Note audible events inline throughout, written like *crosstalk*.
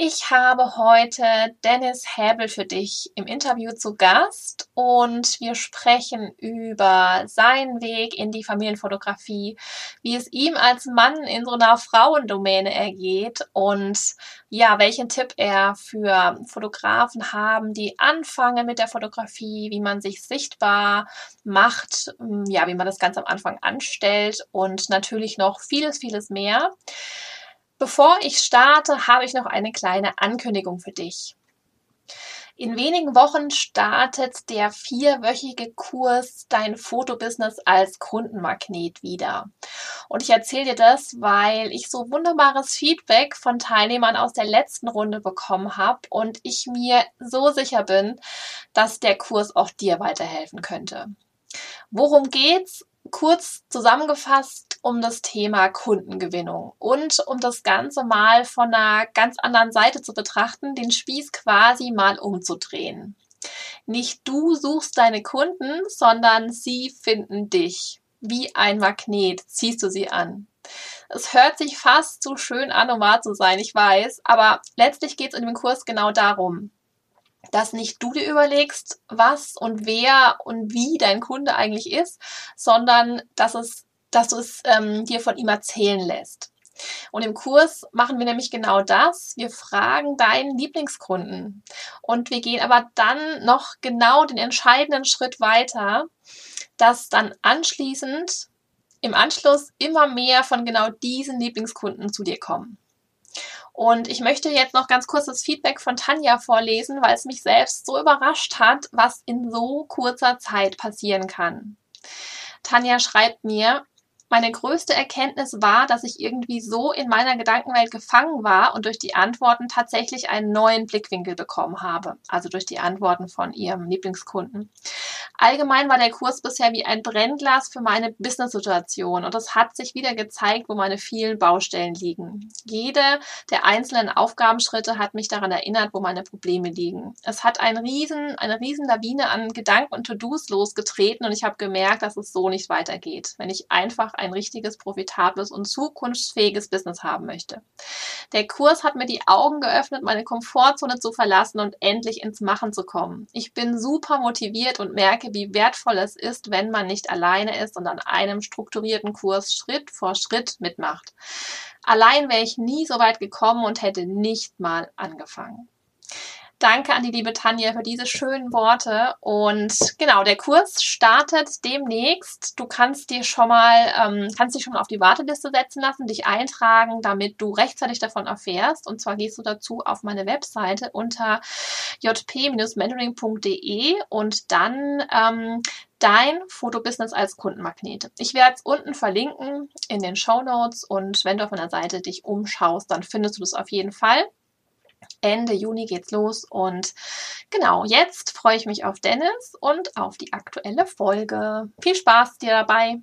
Ich habe heute Dennis Häbel für dich im Interview zu Gast und wir sprechen über seinen Weg in die Familienfotografie, wie es ihm als Mann in so einer Frauendomäne ergeht und ja, welchen Tipp er für Fotografen haben, die anfangen mit der Fotografie, wie man sich sichtbar macht, ja, wie man das ganz am Anfang anstellt und natürlich noch vieles, vieles mehr. Bevor ich starte, habe ich noch eine kleine Ankündigung für dich. In wenigen Wochen startet der vierwöchige Kurs Dein Fotobusiness als Kundenmagnet wieder. Und ich erzähle dir das, weil ich so wunderbares Feedback von Teilnehmern aus der letzten Runde bekommen habe und ich mir so sicher bin, dass der Kurs auch dir weiterhelfen könnte. Worum geht's? Kurz zusammengefasst um das Thema Kundengewinnung und um das Ganze mal von einer ganz anderen Seite zu betrachten, den Spieß quasi mal umzudrehen. Nicht du suchst deine Kunden, sondern sie finden dich. Wie ein Magnet ziehst du sie an. Es hört sich fast zu schön an, um wahr zu sein, ich weiß, aber letztlich geht es in dem Kurs genau darum, dass nicht du dir überlegst, was und wer und wie dein Kunde eigentlich ist, sondern dass es dass du es ähm, dir von ihm erzählen lässt. Und im Kurs machen wir nämlich genau das. Wir fragen deinen Lieblingskunden. Und wir gehen aber dann noch genau den entscheidenden Schritt weiter, dass dann anschließend im Anschluss immer mehr von genau diesen Lieblingskunden zu dir kommen. Und ich möchte jetzt noch ganz kurz das Feedback von Tanja vorlesen, weil es mich selbst so überrascht hat, was in so kurzer Zeit passieren kann. Tanja schreibt mir, meine größte Erkenntnis war, dass ich irgendwie so in meiner Gedankenwelt gefangen war und durch die Antworten tatsächlich einen neuen Blickwinkel bekommen habe. Also durch die Antworten von ihrem Lieblingskunden. Allgemein war der Kurs bisher wie ein Brennglas für meine Business-Situation und es hat sich wieder gezeigt, wo meine vielen Baustellen liegen. Jede der einzelnen Aufgabenschritte hat mich daran erinnert, wo meine Probleme liegen. Es hat ein riesen, eine riesen Lawine an Gedanken und To-Dos losgetreten und ich habe gemerkt, dass es so nicht weitergeht. Wenn ich einfach ein richtiges, profitables und zukunftsfähiges Business haben möchte. Der Kurs hat mir die Augen geöffnet, meine Komfortzone zu verlassen und endlich ins Machen zu kommen. Ich bin super motiviert und merke, wie wertvoll es ist, wenn man nicht alleine ist und an einem strukturierten Kurs Schritt vor Schritt mitmacht. Allein wäre ich nie so weit gekommen und hätte nicht mal angefangen. Danke an die liebe Tanja für diese schönen Worte. Und genau, der Kurs startet demnächst. Du kannst dir schon mal, ähm, kannst dich schon mal auf die Warteliste setzen lassen, dich eintragen, damit du rechtzeitig davon erfährst. Und zwar gehst du dazu auf meine Webseite unter jp-mentoring.de und dann ähm, dein Fotobusiness als Kundenmagnet. Ich werde es unten verlinken in den Show Notes und wenn du auf meiner Seite dich umschaust, dann findest du das auf jeden Fall. Ende Juni geht's los und genau, jetzt freue ich mich auf Dennis und auf die aktuelle Folge. Viel Spaß dir dabei.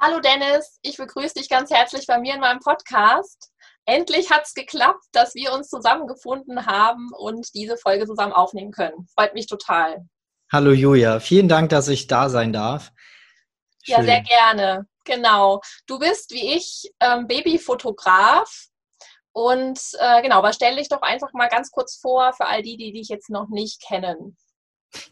Hallo Dennis, ich begrüße dich ganz herzlich bei mir in meinem Podcast. Endlich hat es geklappt, dass wir uns zusammengefunden haben und diese Folge zusammen aufnehmen können. Freut mich total. Hallo Julia, vielen Dank, dass ich da sein darf. Schön. Ja, sehr gerne. Genau. Du bist wie ich ähm, Babyfotograf und äh, genau, aber stell dich doch einfach mal ganz kurz vor für all die, die dich jetzt noch nicht kennen.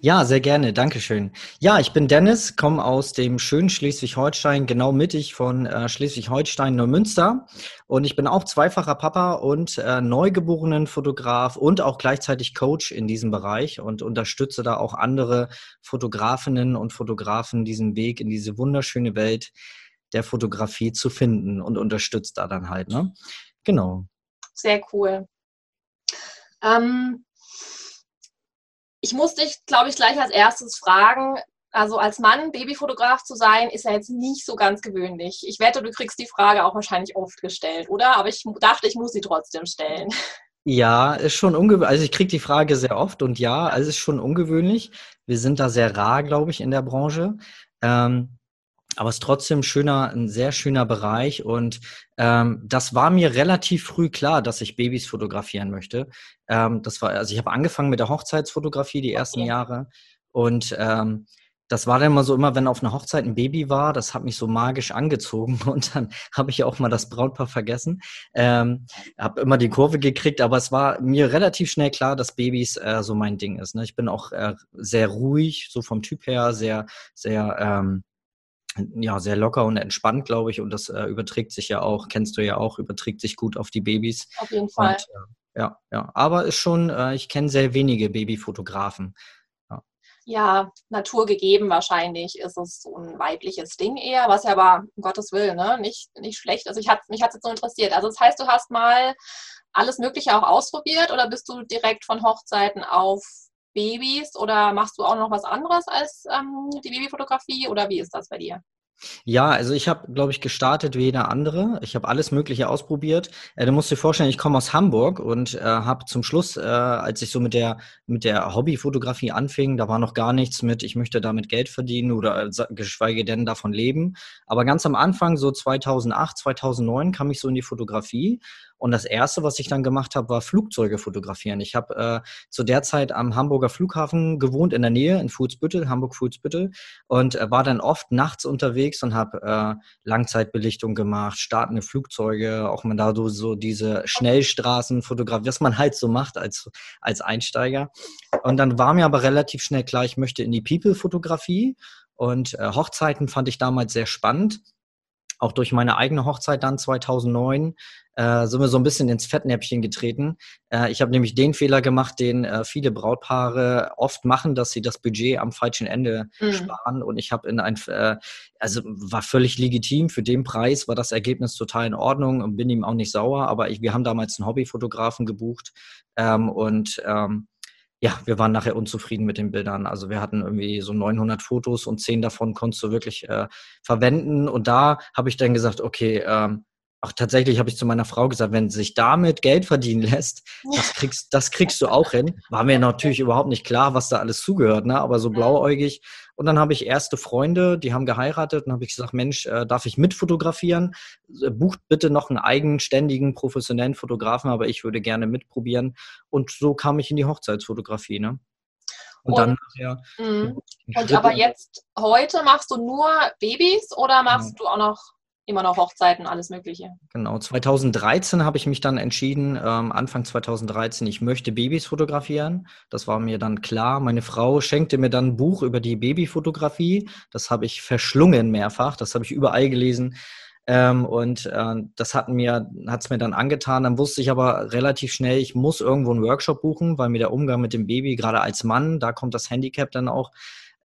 Ja, sehr gerne, Dankeschön. Ja, ich bin Dennis, komme aus dem schönen Schleswig-Holstein, genau mittig von äh, Schleswig-Holstein, Neumünster. Und ich bin auch zweifacher Papa und äh, neugeborenen Fotograf und auch gleichzeitig Coach in diesem Bereich und unterstütze da auch andere Fotografinnen und Fotografen diesen Weg in diese wunderschöne Welt der Fotografie zu finden und unterstütze da dann halt. Ne? Genau. Sehr cool. Ähm, ich muss dich, glaube ich, gleich als erstes fragen, also als Mann Babyfotograf zu sein, ist ja jetzt nicht so ganz gewöhnlich. Ich wette, du kriegst die Frage auch wahrscheinlich oft gestellt, oder? Aber ich dachte, ich muss sie trotzdem stellen. Ja, ist schon ungewöhnlich. Also ich kriege die Frage sehr oft und ja, also es ist schon ungewöhnlich. Wir sind da sehr rar, glaube ich, in der Branche. Ähm, aber es ist trotzdem schöner, ein sehr schöner Bereich. Und ähm, das war mir relativ früh klar, dass ich Babys fotografieren möchte. Ähm, das war, also ich habe angefangen mit der Hochzeitsfotografie die ersten okay. Jahre und ähm, das war dann immer so, immer wenn auf einer Hochzeit ein Baby war, das hat mich so magisch angezogen *laughs* und dann habe ich ja auch mal das Brautpaar vergessen. Ähm, habe immer die Kurve gekriegt, aber es war mir relativ schnell klar, dass Babys äh, so mein Ding ist. Ne? Ich bin auch äh, sehr ruhig, so vom Typ her, sehr, sehr, ähm, ja, sehr locker und entspannt, glaube ich. Und das äh, überträgt sich ja auch, kennst du ja auch, überträgt sich gut auf die Babys. Auf jeden Fall. Und, äh, ja, ja. Aber ist schon, äh, ich kenne sehr wenige Babyfotografen ja, naturgegeben wahrscheinlich ist es so ein weibliches Ding eher, was ja aber, um Gottes Willen, ne, nicht, nicht schlecht. Also ich hat, mich hat es jetzt so interessiert. Also das heißt, du hast mal alles Mögliche auch ausprobiert oder bist du direkt von Hochzeiten auf Babys oder machst du auch noch was anderes als ähm, die Babyfotografie oder wie ist das bei dir? Ja, also ich habe, glaube ich, gestartet wie jeder andere. Ich habe alles Mögliche ausprobiert. Äh, du musst dir vorstellen, ich komme aus Hamburg und äh, habe zum Schluss, äh, als ich so mit der mit der Hobbyfotografie anfing, da war noch gar nichts mit, ich möchte damit Geld verdienen oder äh, geschweige denn davon leben. Aber ganz am Anfang, so 2008, 2009, kam ich so in die Fotografie und das erste, was ich dann gemacht habe, war Flugzeuge fotografieren. Ich habe äh, zu der Zeit am Hamburger Flughafen gewohnt, in der Nähe, in Fuhlsbüttel, Hamburg-Fuhlsbüttel, und äh, war dann oft nachts unterwegs und habe äh, Langzeitbelichtung gemacht, startende Flugzeuge, auch mal da so, so diese Schnellstraßen fotografiert, was man halt so macht als, als Einsteiger. Und dann war mir aber relativ schnell klar, ich möchte in die People-Fotografie. Und äh, Hochzeiten fand ich damals sehr spannend auch durch meine eigene Hochzeit dann 2009 äh, sind wir so ein bisschen ins Fettnäpfchen getreten. Äh, ich habe nämlich den Fehler gemacht, den äh, viele Brautpaare oft machen, dass sie das Budget am falschen Ende mhm. sparen. Und ich habe in ein, äh, also war völlig legitim. Für den Preis war das Ergebnis total in Ordnung und bin ihm auch nicht sauer. Aber ich, wir haben damals einen Hobbyfotografen gebucht ähm, und ähm, ja, wir waren nachher unzufrieden mit den Bildern. Also wir hatten irgendwie so 900 Fotos und zehn davon konntest du wirklich äh, verwenden. Und da habe ich dann gesagt, okay, ähm, auch tatsächlich habe ich zu meiner Frau gesagt, wenn sich damit Geld verdienen lässt, das kriegst, das kriegst du auch hin. War mir natürlich überhaupt nicht klar, was da alles zugehört, ne? aber so blauäugig. Und dann habe ich erste Freunde, die haben geheiratet und habe ich gesagt, Mensch, äh, darf ich mitfotografieren? Äh, bucht bitte noch einen eigenständigen, professionellen Fotografen, aber ich würde gerne mitprobieren. Und so kam ich in die Hochzeitsfotografie. Ne? Und, und dann ja. Mhm. Und aber jetzt, heute machst du nur Babys oder machst ja. du auch noch immer noch Hochzeiten, alles Mögliche. Genau, 2013 habe ich mich dann entschieden, ähm, Anfang 2013, ich möchte Babys fotografieren. Das war mir dann klar. Meine Frau schenkte mir dann ein Buch über die Babyfotografie. Das habe ich verschlungen mehrfach. Das habe ich überall gelesen. Ähm, und äh, das hat mir, hat's mir dann angetan. Dann wusste ich aber relativ schnell, ich muss irgendwo einen Workshop buchen, weil mir der Umgang mit dem Baby, gerade als Mann, da kommt das Handicap dann auch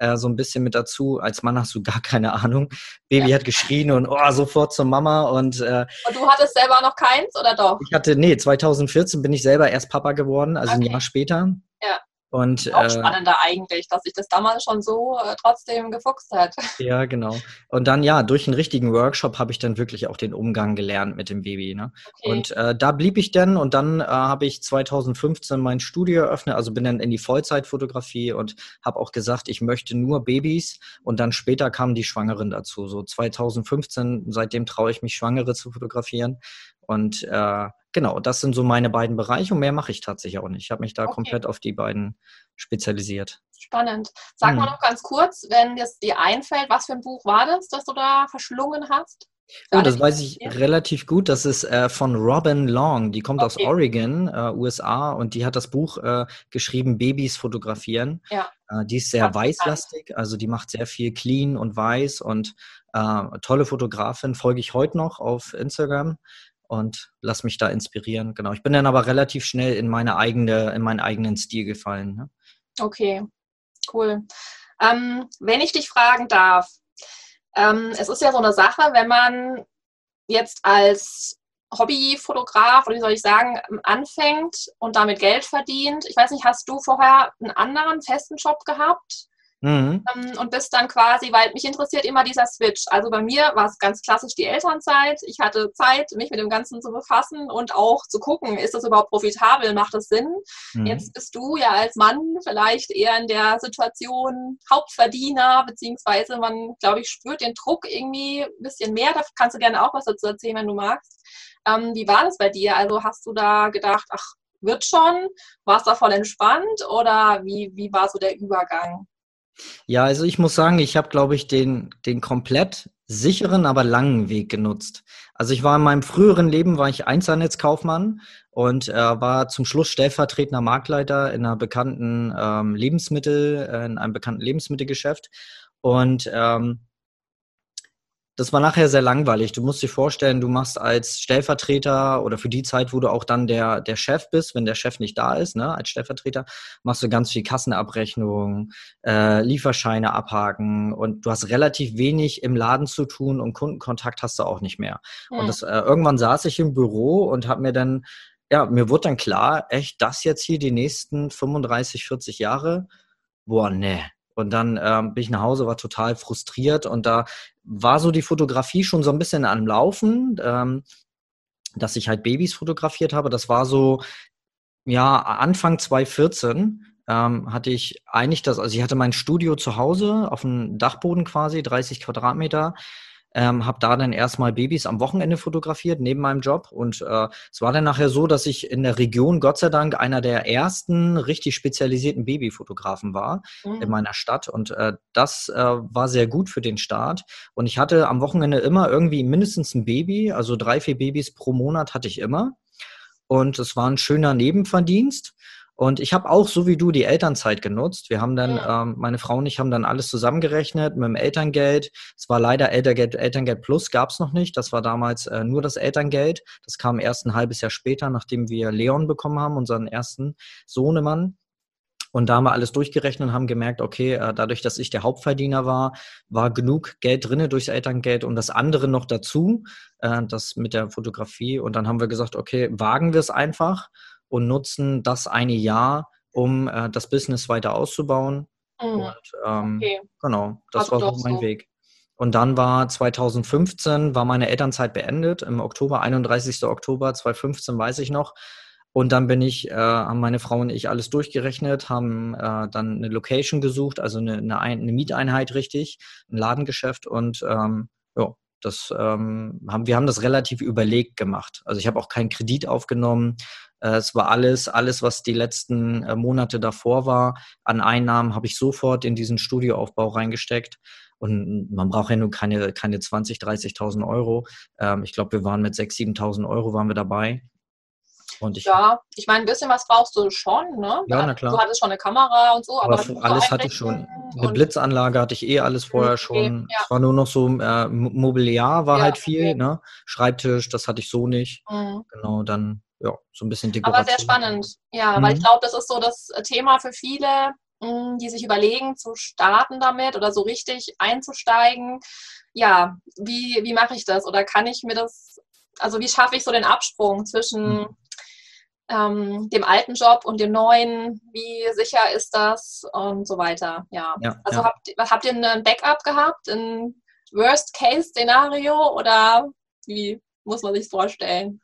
äh, so ein bisschen mit dazu. Als Mann hast du gar keine Ahnung. Baby ja. hat geschrien und oh, sofort zur Mama. Und, äh, und du hattest selber noch keins oder doch? Ich hatte, nee, 2014 bin ich selber erst Papa geworden, also okay. ein Jahr später. Ja. Und, auch äh, spannender eigentlich, dass sich das damals schon so äh, trotzdem gefuchst hat. *laughs* Ja, genau. Und dann, ja, durch einen richtigen Workshop habe ich dann wirklich auch den Umgang gelernt mit dem Baby. Ne? Okay. Und äh, da blieb ich dann und dann äh, habe ich 2015 mein Studio eröffnet, also bin dann in die Vollzeitfotografie und habe auch gesagt, ich möchte nur Babys und dann später kamen die Schwangeren dazu. So 2015, seitdem traue ich mich, Schwangere zu fotografieren. Und äh, genau, das sind so meine beiden Bereiche und mehr mache ich tatsächlich auch nicht. Ich habe mich da okay. komplett auf die beiden spezialisiert. Spannend. Sag hm. mal noch ganz kurz, wenn es dir einfällt, was für ein Buch war das, das du da verschlungen hast? Oh, das weiß ich relativ gut. Das ist äh, von Robin Long. Die kommt okay. aus Oregon, äh, USA, und die hat das Buch äh, geschrieben, Babys fotografieren. Ja. Äh, die ist sehr weißlastig, also die macht sehr viel clean und weiß und äh, tolle Fotografin. Folge ich heute noch auf Instagram und lass mich da inspirieren. Genau. Ich bin dann aber relativ schnell in meine eigene, in meinen eigenen Stil gefallen. Ne? Okay, cool. Ähm, wenn ich dich fragen darf, ähm, es ist ja so eine Sache, wenn man jetzt als Hobbyfotograf oder wie soll ich sagen, anfängt und damit Geld verdient. Ich weiß nicht, hast du vorher einen anderen festen Job gehabt? Mhm. Ähm, und bist dann quasi, weil mich interessiert immer dieser Switch. Also bei mir war es ganz klassisch die Elternzeit. Ich hatte Zeit, mich mit dem Ganzen zu befassen und auch zu gucken, ist das überhaupt profitabel, macht das Sinn? Mhm. Jetzt bist du ja als Mann vielleicht eher in der Situation Hauptverdiener, beziehungsweise man, glaube ich, spürt den Druck irgendwie ein bisschen mehr. Da kannst du gerne auch was dazu erzählen, wenn du magst. Ähm, wie war das bei dir? Also hast du da gedacht, ach, wird schon? War es da voll entspannt oder wie, wie war so der Übergang? Ja, also ich muss sagen, ich habe, glaube ich, den, den komplett sicheren, aber langen Weg genutzt. Also ich war in meinem früheren Leben, war ich Einzelnetzkaufmann und äh, war zum Schluss stellvertretender Marktleiter in einer bekannten ähm, Lebensmittel, äh, in einem bekannten Lebensmittelgeschäft. Und ähm, das war nachher sehr langweilig. Du musst dir vorstellen, du machst als Stellvertreter oder für die Zeit, wo du auch dann der, der Chef bist, wenn der Chef nicht da ist, ne, als Stellvertreter, machst du ganz viel Kassenabrechnung, äh, Lieferscheine abhaken und du hast relativ wenig im Laden zu tun und Kundenkontakt hast du auch nicht mehr. Ja. Und das, äh, irgendwann saß ich im Büro und habe mir dann, ja, mir wurde dann klar, echt, das jetzt hier die nächsten 35, 40 Jahre, boah, ne, und dann ähm, bin ich nach Hause, war total frustriert und da war so die Fotografie schon so ein bisschen am Laufen, ähm, dass ich halt Babys fotografiert habe. Das war so, ja, Anfang 2014 ähm, hatte ich eigentlich das, also ich hatte mein Studio zu Hause auf dem Dachboden quasi, 30 Quadratmeter ähm, habe da dann erstmal Babys am Wochenende fotografiert, neben meinem Job. Und äh, es war dann nachher so, dass ich in der Region, Gott sei Dank, einer der ersten richtig spezialisierten Babyfotografen war mhm. in meiner Stadt. Und äh, das äh, war sehr gut für den Start. Und ich hatte am Wochenende immer irgendwie mindestens ein Baby, also drei, vier Babys pro Monat hatte ich immer. Und es war ein schöner Nebenverdienst. Und ich habe auch, so wie du, die Elternzeit genutzt. Wir haben dann, ja. ähm, meine Frau und ich haben dann alles zusammengerechnet mit dem Elterngeld. Es war leider Elterngeld, Elterngeld Plus gab es noch nicht. Das war damals äh, nur das Elterngeld. Das kam erst ein halbes Jahr später, nachdem wir Leon bekommen haben, unseren ersten Sohnemann. Und da haben wir alles durchgerechnet und haben gemerkt, okay, äh, dadurch, dass ich der Hauptverdiener war, war genug Geld drinne durchs Elterngeld und das andere noch dazu, äh, das mit der Fotografie. Und dann haben wir gesagt, okay, wagen wir es einfach und nutzen das eine Jahr, um äh, das Business weiter auszubauen. Mhm. Und ähm, okay. genau, das also war so mein so. Weg. Und dann war 2015, war meine Elternzeit beendet, im Oktober, 31. Oktober 2015 weiß ich noch. Und dann bin ich, äh, haben meine Frau und ich alles durchgerechnet, haben äh, dann eine Location gesucht, also eine, eine, eine Mieteinheit richtig, ein Ladengeschäft und ähm, ja, das ähm, haben, wir haben das relativ überlegt gemacht. Also ich habe auch keinen Kredit aufgenommen. Äh, es war alles, alles, was die letzten äh, Monate davor war, an Einnahmen habe ich sofort in diesen Studioaufbau reingesteckt. Und man braucht ja nur keine, keine 20, 30.000 Euro. Ähm, ich glaube, wir waren mit 6.000, 7.000 Euro waren wir dabei. Und ich, ja, ich meine, ein bisschen was brauchst du schon, ne? Ja, na klar. Du hattest schon eine Kamera und so, aber, aber alles hatte ich schon. Eine Blitzanlage hatte ich eh alles vorher okay, schon. Ja. Es war nur noch so, äh, Mobiliar war ja, halt viel, okay. ne? Schreibtisch, das hatte ich so nicht. Mhm. Genau, dann, ja, so ein bisschen Dekoration. Aber sehr spannend, ja, mhm. weil ich glaube, das ist so das Thema für viele, mh, die sich überlegen, zu starten damit oder so richtig einzusteigen. Ja, wie, wie mache ich das? Oder kann ich mir das, also wie schaffe ich so den Absprung zwischen mhm ähm, dem alten Job und dem neuen, wie sicher ist das und so weiter. Ja. ja also ja. Habt, habt ihr ein Backup gehabt, ein Worst-Case-Szenario oder wie muss man sich vorstellen?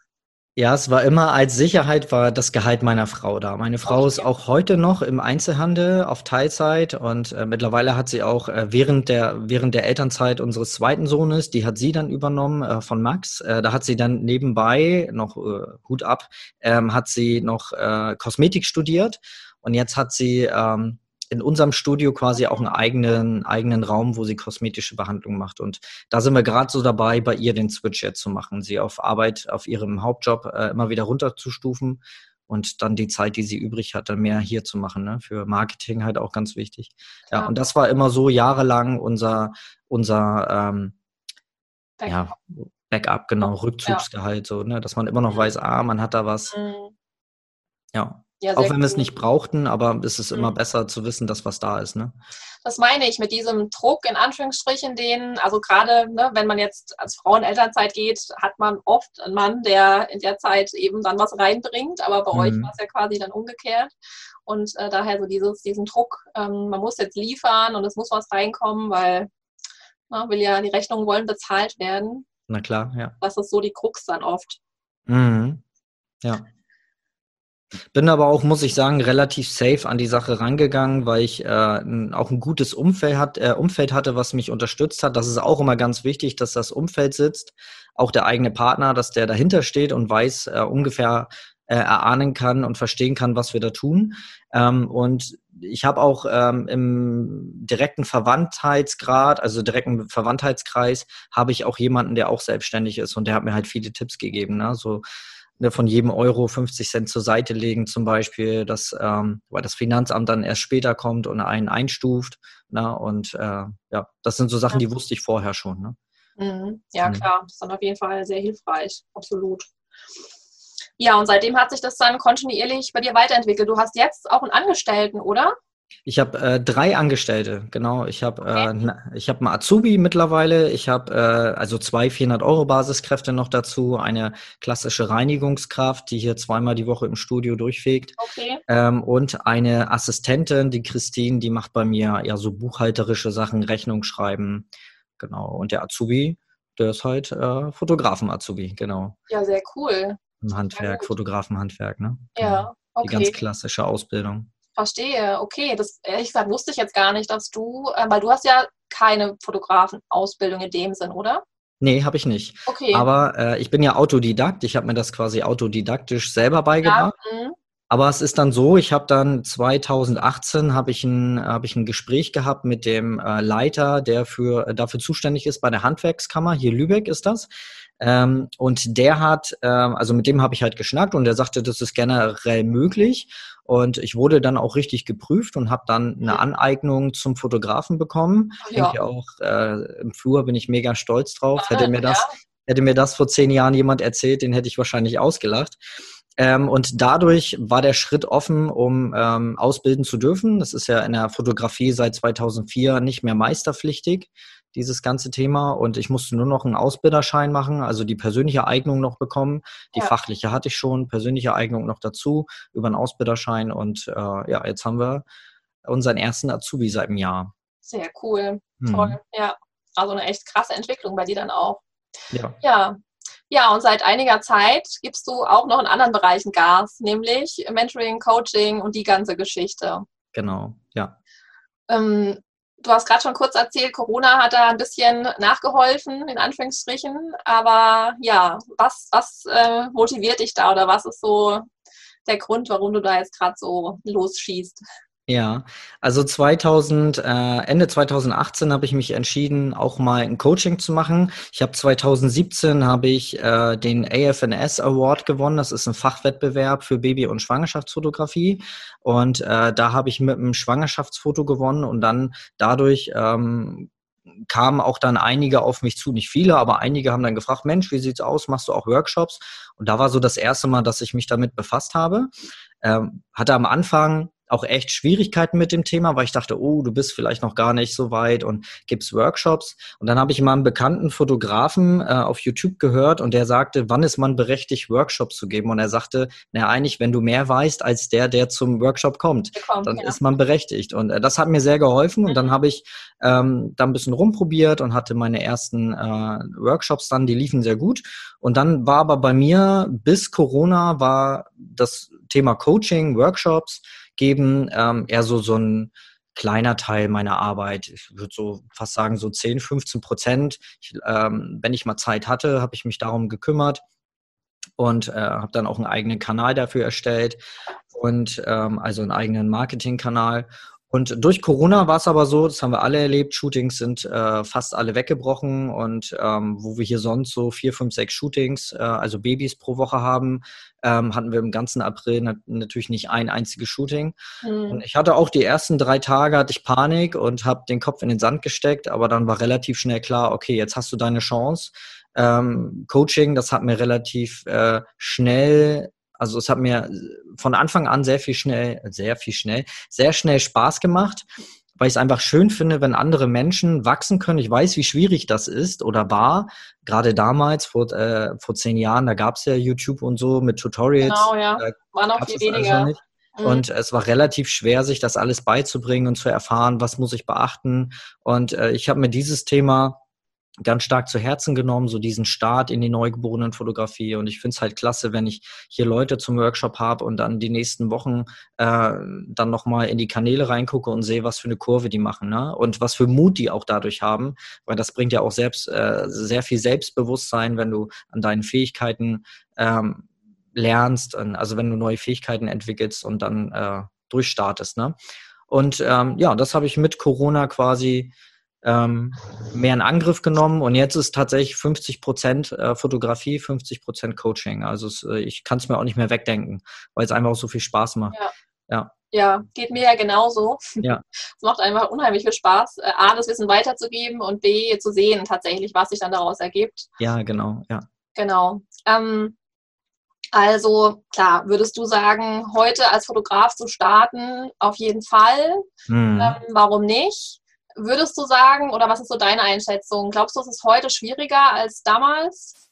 Ja, es war immer als Sicherheit war das Gehalt meiner Frau da. Meine Frau ist auch heute noch im Einzelhandel auf Teilzeit und äh, mittlerweile hat sie auch äh, während der während der Elternzeit unseres zweiten Sohnes, die hat sie dann übernommen äh, von Max. Äh, da hat sie dann nebenbei noch äh, Hut ab, ähm, hat sie noch äh, Kosmetik studiert und jetzt hat sie ähm, in unserem Studio quasi auch einen eigenen, eigenen Raum, wo sie kosmetische Behandlung macht. Und da sind wir gerade so dabei, bei ihr den Switch jetzt zu machen, sie auf Arbeit, auf ihrem Hauptjob äh, immer wieder runterzustufen und dann die Zeit, die sie übrig hat, dann mehr hier zu machen. Ne? Für Marketing halt auch ganz wichtig. Ja, ja. und das war immer so jahrelang unser, unser ähm, Backup. ja, Backup, genau, Rückzugsgehalt, ja. so, ne? dass man immer noch weiß, ah, man hat da was. Mhm. Ja. Ja, auch wenn wir es nicht brauchten, aber es ist immer mhm. besser zu wissen, dass was da ist. Ne? Das meine ich mit diesem Druck in Anführungsstrichen, den, also gerade ne, wenn man jetzt als Frau in Elternzeit geht, hat man oft einen Mann, der in der Zeit eben dann was reinbringt, aber bei mhm. euch war es ja quasi dann umgekehrt. Und äh, daher so dieses, diesen Druck, ähm, man muss jetzt liefern und es muss was reinkommen, weil na, ne, will ja, die Rechnungen wollen bezahlt werden. Na klar, ja. Das ist so die Krux dann oft. Mhm. Ja. Bin aber auch, muss ich sagen, relativ safe an die Sache rangegangen, weil ich äh, auch ein gutes Umfeld, hat, äh, Umfeld hatte, was mich unterstützt hat. Das ist auch immer ganz wichtig, dass das Umfeld sitzt, auch der eigene Partner, dass der dahinter steht und weiß äh, ungefähr, äh, erahnen kann und verstehen kann, was wir da tun. Ähm, und ich habe auch ähm, im direkten Verwandtheitsgrad, also direkten Verwandtheitskreis, habe ich auch jemanden, der auch selbstständig ist und der hat mir halt viele Tipps gegeben. Ne? So ne, von jedem Euro 50 Cent zur Seite legen zum Beispiel, dass, ähm, weil das Finanzamt dann erst später kommt und einen einstuft. Ne? Und äh, ja, das sind so Sachen, die wusste ich vorher schon. Ne? Mhm. Ja, mhm. klar, das ist dann auf jeden Fall sehr hilfreich, absolut. Ja, und seitdem hat sich das dann kontinuierlich bei dir weiterentwickelt. Du hast jetzt auch einen Angestellten, oder? Ich habe äh, drei Angestellte, genau. Ich habe okay. äh, ich habe einen Azubi mittlerweile. Ich habe äh, also zwei 400 Euro Basiskräfte noch dazu, eine klassische Reinigungskraft, die hier zweimal die Woche im Studio durchfegt, okay. ähm, und eine Assistentin, die Christine, die macht bei mir ja so buchhalterische Sachen, Rechnung schreiben, genau. Und der Azubi, der ist halt äh, Fotografen-Azubi, genau. Ja, sehr cool. Im Handwerk, Fotografenhandwerk, ne? Ja, okay. Die ganz klassische Ausbildung. Verstehe, okay. Das ehrlich gesagt wusste ich jetzt gar nicht, dass du, äh, weil du hast ja keine Fotografenausbildung in dem Sinn, oder? Nee, habe ich nicht. Okay. Aber äh, ich bin ja Autodidakt. Ich habe mir das quasi autodidaktisch selber beigebracht. Ja, aber es ist dann so, ich habe dann 2018 habe ich ein habe ich ein Gespräch gehabt mit dem äh, Leiter, der für äh, dafür zuständig ist bei der Handwerkskammer hier Lübeck ist das. Ähm, und der hat, ähm, also mit dem habe ich halt geschnackt und der sagte, das ist generell möglich. Und ich wurde dann auch richtig geprüft und habe dann eine Aneignung zum Fotografen bekommen. Ja. Denke auch äh, im Flur bin ich mega stolz drauf. Hätte mir das, ja. hätte mir das vor zehn Jahren jemand erzählt, den hätte ich wahrscheinlich ausgelacht. Ähm, und dadurch war der Schritt offen, um ähm, ausbilden zu dürfen. Das ist ja in der Fotografie seit 2004 nicht mehr meisterpflichtig, dieses ganze Thema. Und ich musste nur noch einen Ausbilderschein machen, also die persönliche Eignung noch bekommen. Die ja. fachliche hatte ich schon, persönliche Eignung noch dazu über einen Ausbilderschein. Und äh, ja, jetzt haben wir unseren ersten Azubi seit einem Jahr. Sehr cool, hm. toll. Ja, also eine echt krasse Entwicklung bei dir dann auch. Ja. Ja, ja, und seit einiger Zeit gibst du auch noch in anderen Bereichen Gas, nämlich Mentoring, Coaching und die ganze Geschichte. Genau, ja. Ähm, du hast gerade schon kurz erzählt, Corona hat da ein bisschen nachgeholfen, in Anführungsstrichen. Aber ja, was, was äh, motiviert dich da oder was ist so der Grund, warum du da jetzt gerade so losschießt? Ja, also 2000, äh, Ende 2018 habe ich mich entschieden, auch mal ein Coaching zu machen. Ich habe 2017 habe ich äh, den AFNS Award gewonnen. Das ist ein Fachwettbewerb für Baby- und Schwangerschaftsfotografie. Und äh, da habe ich mit einem Schwangerschaftsfoto gewonnen und dann dadurch ähm, kamen auch dann einige auf mich zu, nicht viele, aber einige haben dann gefragt, Mensch, wie sieht's aus? Machst du auch Workshops? Und da war so das erste Mal, dass ich mich damit befasst habe. Ähm, hatte am Anfang auch echt Schwierigkeiten mit dem Thema, weil ich dachte, oh, du bist vielleicht noch gar nicht so weit und gibst Workshops. Und dann habe ich mal einen bekannten Fotografen äh, auf YouTube gehört und der sagte, wann ist man berechtigt, Workshops zu geben? Und er sagte, na eigentlich, wenn du mehr weißt als der, der zum Workshop kommt, kommt dann ja. ist man berechtigt. Und äh, das hat mir sehr geholfen. Und dann mhm. habe ich ähm, da ein bisschen rumprobiert und hatte meine ersten äh, Workshops dann, die liefen sehr gut. Und dann war aber bei mir bis Corona war das Thema Coaching, Workshops, geben, ähm, eher so, so ein kleiner Teil meiner Arbeit. Ich würde so fast sagen, so 10, 15 Prozent. Ich, ähm, wenn ich mal Zeit hatte, habe ich mich darum gekümmert und äh, habe dann auch einen eigenen Kanal dafür erstellt und ähm, also einen eigenen Marketingkanal und durch Corona war es aber so, das haben wir alle erlebt, Shootings sind äh, fast alle weggebrochen und ähm, wo wir hier sonst so vier, fünf, sechs Shootings, äh, also Babys pro Woche haben, ähm, hatten wir im ganzen April nat natürlich nicht ein einziges Shooting. Mhm. Und ich hatte auch die ersten drei Tage hatte ich Panik und habe den Kopf in den Sand gesteckt, aber dann war relativ schnell klar, okay, jetzt hast du deine Chance. Ähm, Coaching, das hat mir relativ äh, schnell also es hat mir von Anfang an sehr viel schnell, sehr viel schnell, sehr schnell Spaß gemacht, weil ich es einfach schön finde, wenn andere Menschen wachsen können. Ich weiß, wie schwierig das ist oder war. Gerade damals, vor, äh, vor zehn Jahren, da gab es ja YouTube und so mit Tutorials. Genau, ja. War noch viel weniger. Also und es war relativ schwer, sich das alles beizubringen und zu erfahren, was muss ich beachten. Und äh, ich habe mir dieses Thema ganz stark zu Herzen genommen, so diesen Start in die neugeborenen Fotografie. Und ich finde es halt klasse, wenn ich hier Leute zum Workshop habe und dann die nächsten Wochen äh, dann nochmal in die Kanäle reingucke und sehe, was für eine Kurve die machen, ne? Und was für Mut die auch dadurch haben, weil das bringt ja auch selbst äh, sehr viel Selbstbewusstsein, wenn du an deinen Fähigkeiten ähm, lernst, also wenn du neue Fähigkeiten entwickelst und dann äh, durchstartest. Ne? Und ähm, ja, das habe ich mit Corona quasi ähm, mehr in Angriff genommen und jetzt ist tatsächlich 50 Prozent äh, Fotografie, 50 Prozent Coaching. Also es, äh, ich kann es mir auch nicht mehr wegdenken, weil es einfach auch so viel Spaß macht. Ja. ja. Ja, geht mir ja genauso. Ja. *laughs* es macht einfach unheimlich viel Spaß, äh, A, das Wissen weiterzugeben und B, zu sehen tatsächlich, was sich dann daraus ergibt. Ja, genau, ja. Genau. Ähm, also klar, würdest du sagen, heute als Fotograf zu starten, auf jeden Fall. Mhm. Ähm, warum nicht? Würdest du sagen, oder was ist so deine Einschätzung? Glaubst du, es ist heute schwieriger als damals,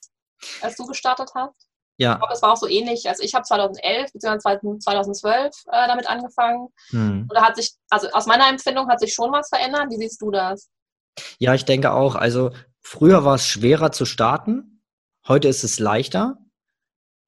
als du gestartet hast? Ja. Ich glaube, es war auch so ähnlich. Also ich habe 2011 bzw. 2012 äh, damit angefangen. Mhm. Oder hat sich, also aus meiner Empfindung hat sich schon was verändert. Wie siehst du das? Ja, ich denke auch. Also früher war es schwerer zu starten. Heute ist es leichter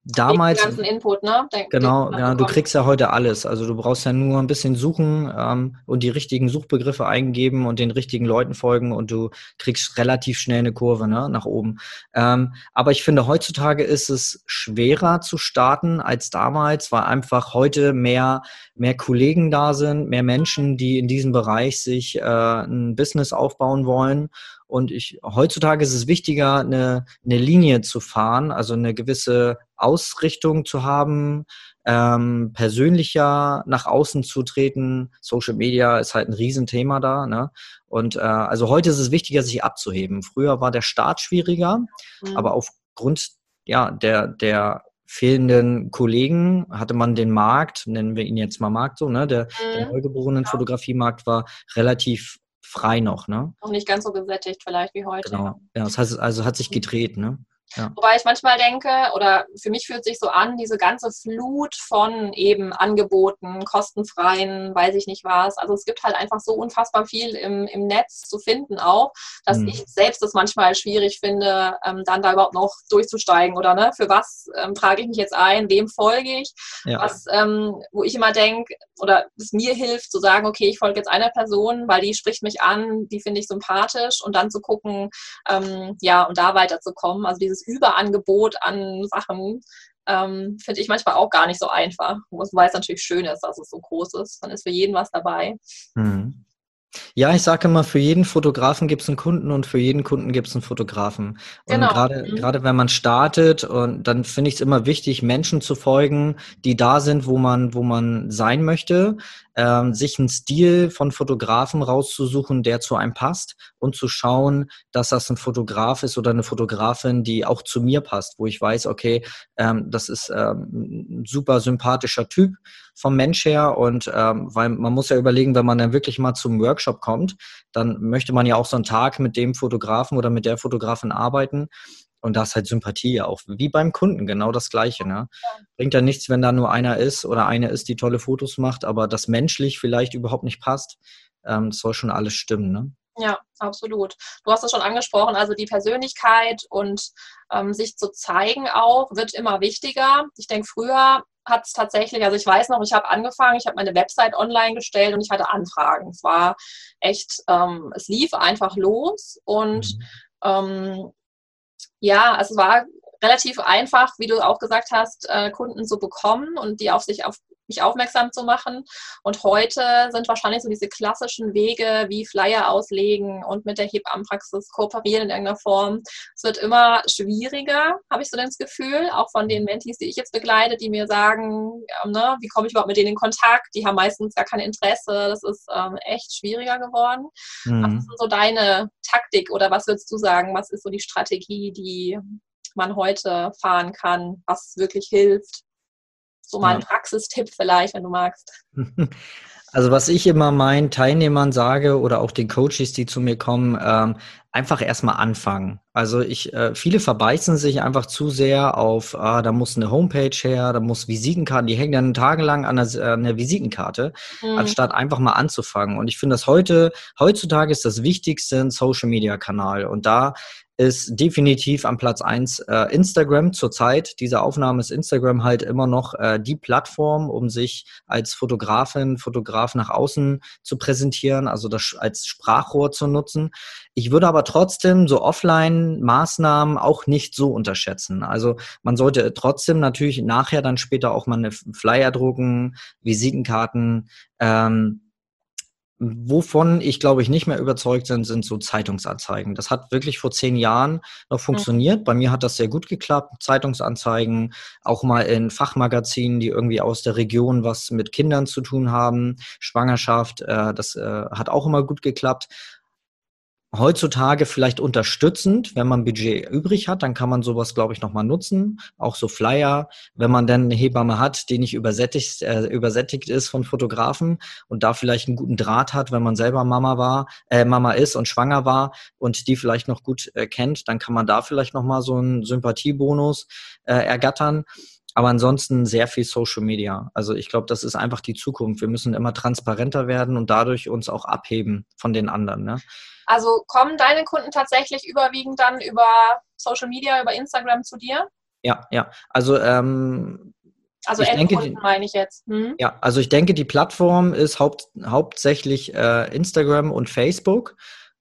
damals. Den ganzen Input, ne? Den, genau, den ja, du kriegst ja heute alles. Also du brauchst ja nur ein bisschen suchen ähm, und die richtigen Suchbegriffe eingeben und den richtigen Leuten folgen und du kriegst relativ schnell eine Kurve ne, nach oben. Ähm, aber ich finde, heutzutage ist es schwerer zu starten als damals, weil einfach heute mehr, mehr Kollegen da sind, mehr Menschen, die in diesem Bereich sich äh, ein Business aufbauen wollen und ich, heutzutage ist es wichtiger, eine, eine Linie zu fahren, also eine gewisse Ausrichtung zu haben, ähm, persönlicher nach außen zu treten. Social Media ist halt ein Riesenthema da. Ne? Und äh, also heute ist es wichtiger, sich abzuheben. Früher war der Start schwieriger, mhm. aber aufgrund ja, der, der fehlenden Kollegen hatte man den Markt, nennen wir ihn jetzt mal Markt so, ne? Der, mhm. der neugeborenen ja. Fotografiemarkt war relativ frei noch, ne? Noch nicht ganz so gesättigt vielleicht wie heute. Genau. Ja, das heißt, also hat sich gedreht, ne? Ja. Wobei ich manchmal denke, oder für mich fühlt sich so an, diese ganze Flut von eben Angeboten, kostenfreien, weiß ich nicht was. Also es gibt halt einfach so unfassbar viel im, im Netz zu finden auch, dass mhm. ich selbst es manchmal schwierig finde, ähm, dann da überhaupt noch durchzusteigen oder ne, für was ähm, trage ich mich jetzt ein, wem folge ich, ja. was, ähm, wo ich immer denke, oder es mir hilft zu sagen, okay, ich folge jetzt einer Person, weil die spricht mich an, die finde ich sympathisch und dann zu gucken, ähm, ja, und da weiterzukommen. Also dieses dieses Überangebot an Sachen ähm, finde ich manchmal auch gar nicht so einfach. Weil es natürlich schön ist, dass es so groß ist. Dann ist für jeden was dabei. Mhm. Ja, ich sage immer, für jeden Fotografen gibt es einen Kunden und für jeden Kunden gibt es einen Fotografen. Und genau. gerade, mhm. gerade wenn man startet, und dann finde ich es immer wichtig, Menschen zu folgen, die da sind, wo man, wo man sein möchte ähm, sich einen Stil von Fotografen rauszusuchen, der zu einem passt und zu schauen, dass das ein Fotograf ist oder eine Fotografin, die auch zu mir passt, wo ich weiß, okay, ähm, das ist ähm, ein super sympathischer Typ vom Mensch her. Und ähm, weil man muss ja überlegen, wenn man dann wirklich mal zum Workshop kommt, dann möchte man ja auch so einen Tag mit dem Fotografen oder mit der Fotografin arbeiten und da ist halt Sympathie auch, wie beim Kunden, genau das Gleiche. Ne? Bringt ja nichts, wenn da nur einer ist oder eine ist, die tolle Fotos macht, aber das menschlich vielleicht überhaupt nicht passt. Ähm, das soll schon alles stimmen. Ne? Ja, absolut. Du hast es schon angesprochen, also die Persönlichkeit und ähm, sich zu zeigen auch wird immer wichtiger. Ich denke, früher hat es tatsächlich, also ich weiß noch, ich habe angefangen, ich habe meine Website online gestellt und ich hatte Anfragen. Es war echt, ähm, es lief einfach los und mhm. ähm, ja, es war relativ einfach, wie du auch gesagt hast, äh, Kunden zu bekommen und die auf sich auf mich aufmerksam zu machen. Und heute sind wahrscheinlich so diese klassischen Wege wie Flyer auslegen und mit der Hebammenpraxis kooperieren in irgendeiner Form. Es wird immer schwieriger, habe ich so das Gefühl, auch von den Mentees, die ich jetzt begleite, die mir sagen, ähm, ne, wie komme ich überhaupt mit denen in Kontakt? Die haben meistens gar kein Interesse. Das ist ähm, echt schwieriger geworden. Mhm. Was ist so deine Taktik oder was würdest du sagen? Was ist so die Strategie, die man heute fahren kann, was wirklich hilft? So mal ein Praxistipp vielleicht, wenn du magst. *laughs* Also was ich immer meinen Teilnehmern sage oder auch den Coaches, die zu mir kommen, ähm, einfach erstmal anfangen. Also ich, äh, viele verbeißen sich einfach zu sehr auf, ah, da muss eine Homepage her, da muss Visitenkarten, die hängen dann tagelang an der, an der Visitenkarte, mhm. anstatt einfach mal anzufangen. Und ich finde das heute, heutzutage ist das Wichtigste ein Social Media Kanal. Und da ist definitiv am Platz eins äh, Instagram zurzeit. Diese Aufnahme ist Instagram halt immer noch äh, die Plattform, um sich als Fotografin, Fotograf nach außen zu präsentieren, also das als Sprachrohr zu nutzen. Ich würde aber trotzdem so Offline-Maßnahmen auch nicht so unterschätzen. Also man sollte trotzdem natürlich nachher dann später auch mal eine Flyer drucken, Visitenkarten, ähm, Wovon ich, glaube ich, nicht mehr überzeugt bin, sind so Zeitungsanzeigen. Das hat wirklich vor zehn Jahren noch funktioniert. Bei mir hat das sehr gut geklappt. Zeitungsanzeigen, auch mal in Fachmagazinen, die irgendwie aus der Region was mit Kindern zu tun haben. Schwangerschaft, äh, das äh, hat auch immer gut geklappt heutzutage vielleicht unterstützend, wenn man Budget übrig hat, dann kann man sowas, glaube ich, nochmal nutzen. Auch so Flyer, wenn man dann eine Hebamme hat, die nicht übersättigt, äh, übersättigt ist von Fotografen und da vielleicht einen guten Draht hat, wenn man selber Mama war, äh, Mama ist und schwanger war und die vielleicht noch gut äh, kennt, dann kann man da vielleicht nochmal so einen Sympathiebonus äh, ergattern. Aber ansonsten sehr viel Social Media. Also ich glaube, das ist einfach die Zukunft. Wir müssen immer transparenter werden und dadurch uns auch abheben von den anderen. Ne? Also kommen deine Kunden tatsächlich überwiegend dann über Social Media, über Instagram zu dir? Ja, ja. Also ähm, also ich Endkunden denke, meine ich jetzt. Hm? Ja, also ich denke, die Plattform ist haupt, hauptsächlich äh, Instagram und Facebook.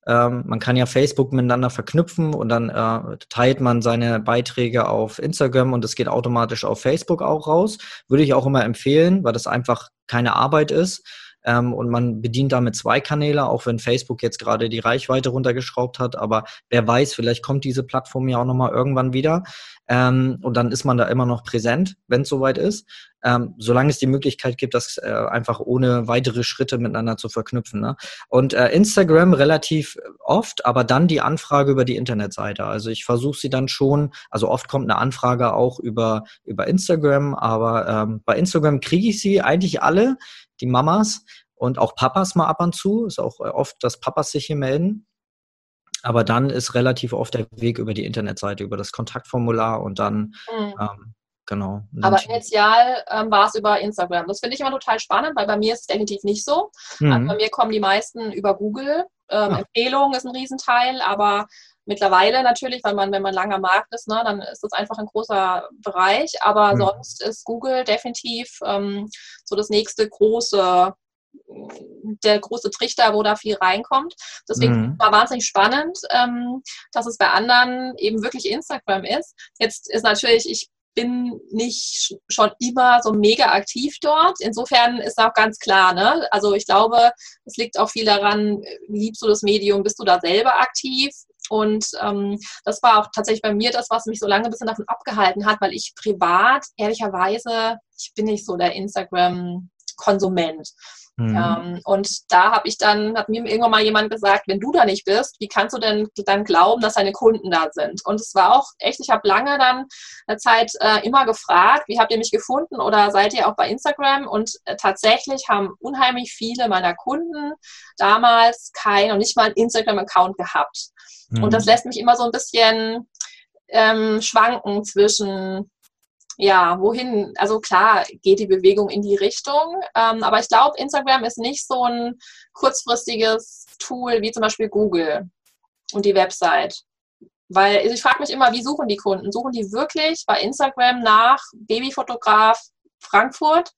Ähm, man kann ja Facebook miteinander verknüpfen und dann äh, teilt man seine Beiträge auf Instagram und es geht automatisch auf Facebook auch raus. Würde ich auch immer empfehlen, weil das einfach keine Arbeit ist. Ähm, und man bedient damit zwei Kanäle, auch wenn Facebook jetzt gerade die Reichweite runtergeschraubt hat. Aber wer weiß, vielleicht kommt diese Plattform ja auch nochmal irgendwann wieder. Ähm, und dann ist man da immer noch präsent, wenn es soweit ist. Ähm, solange es die Möglichkeit gibt, das äh, einfach ohne weitere Schritte miteinander zu verknüpfen. Ne? Und äh, Instagram relativ oft, aber dann die Anfrage über die Internetseite. Also ich versuche sie dann schon, also oft kommt eine Anfrage auch über, über Instagram, aber ähm, bei Instagram kriege ich sie eigentlich alle, die Mamas und auch Papas mal ab und zu. Ist auch äh, oft, dass Papas sich hier melden. Aber dann ist relativ oft der Weg über die Internetseite, über das Kontaktformular und dann, mhm. ähm, genau. Aber initial ähm, war es über Instagram. Das finde ich immer total spannend, weil bei mir ist es definitiv nicht so. Mhm. Also bei mir kommen die meisten über Google. Ähm, ja. Empfehlungen ist ein Riesenteil, aber mittlerweile natürlich, weil man, wenn man langer Markt ist, ne, dann ist das einfach ein großer Bereich. Aber mhm. sonst ist Google definitiv ähm, so das nächste große der große Trichter, wo da viel reinkommt. Deswegen mhm. war wahnsinnig spannend, ähm, dass es bei anderen eben wirklich Instagram ist. Jetzt ist natürlich, ich bin nicht schon immer so mega aktiv dort. Insofern ist auch ganz klar, ne? Also ich glaube, es liegt auch viel daran, liebst du das Medium, bist du da selber aktiv? Und ähm, das war auch tatsächlich bei mir das, was mich so lange ein bisschen davon abgehalten hat, weil ich privat, ehrlicherweise, ich bin nicht so der Instagram-Konsument. Mhm. Ähm, und da habe ich dann, hat mir irgendwann mal jemand gesagt, wenn du da nicht bist, wie kannst du denn dann glauben, dass deine Kunden da sind? Und es war auch echt, ich habe lange dann eine Zeit äh, immer gefragt, wie habt ihr mich gefunden oder seid ihr auch bei Instagram? Und äh, tatsächlich haben unheimlich viele meiner Kunden damals kein und nicht mal einen Instagram-Account gehabt. Mhm. Und das lässt mich immer so ein bisschen ähm, schwanken zwischen ja, wohin, also klar geht die Bewegung in die Richtung, ähm, aber ich glaube, Instagram ist nicht so ein kurzfristiges Tool wie zum Beispiel Google und die Website. Weil ich frage mich immer, wie suchen die Kunden? Suchen die wirklich bei Instagram nach Babyfotograf Frankfurt?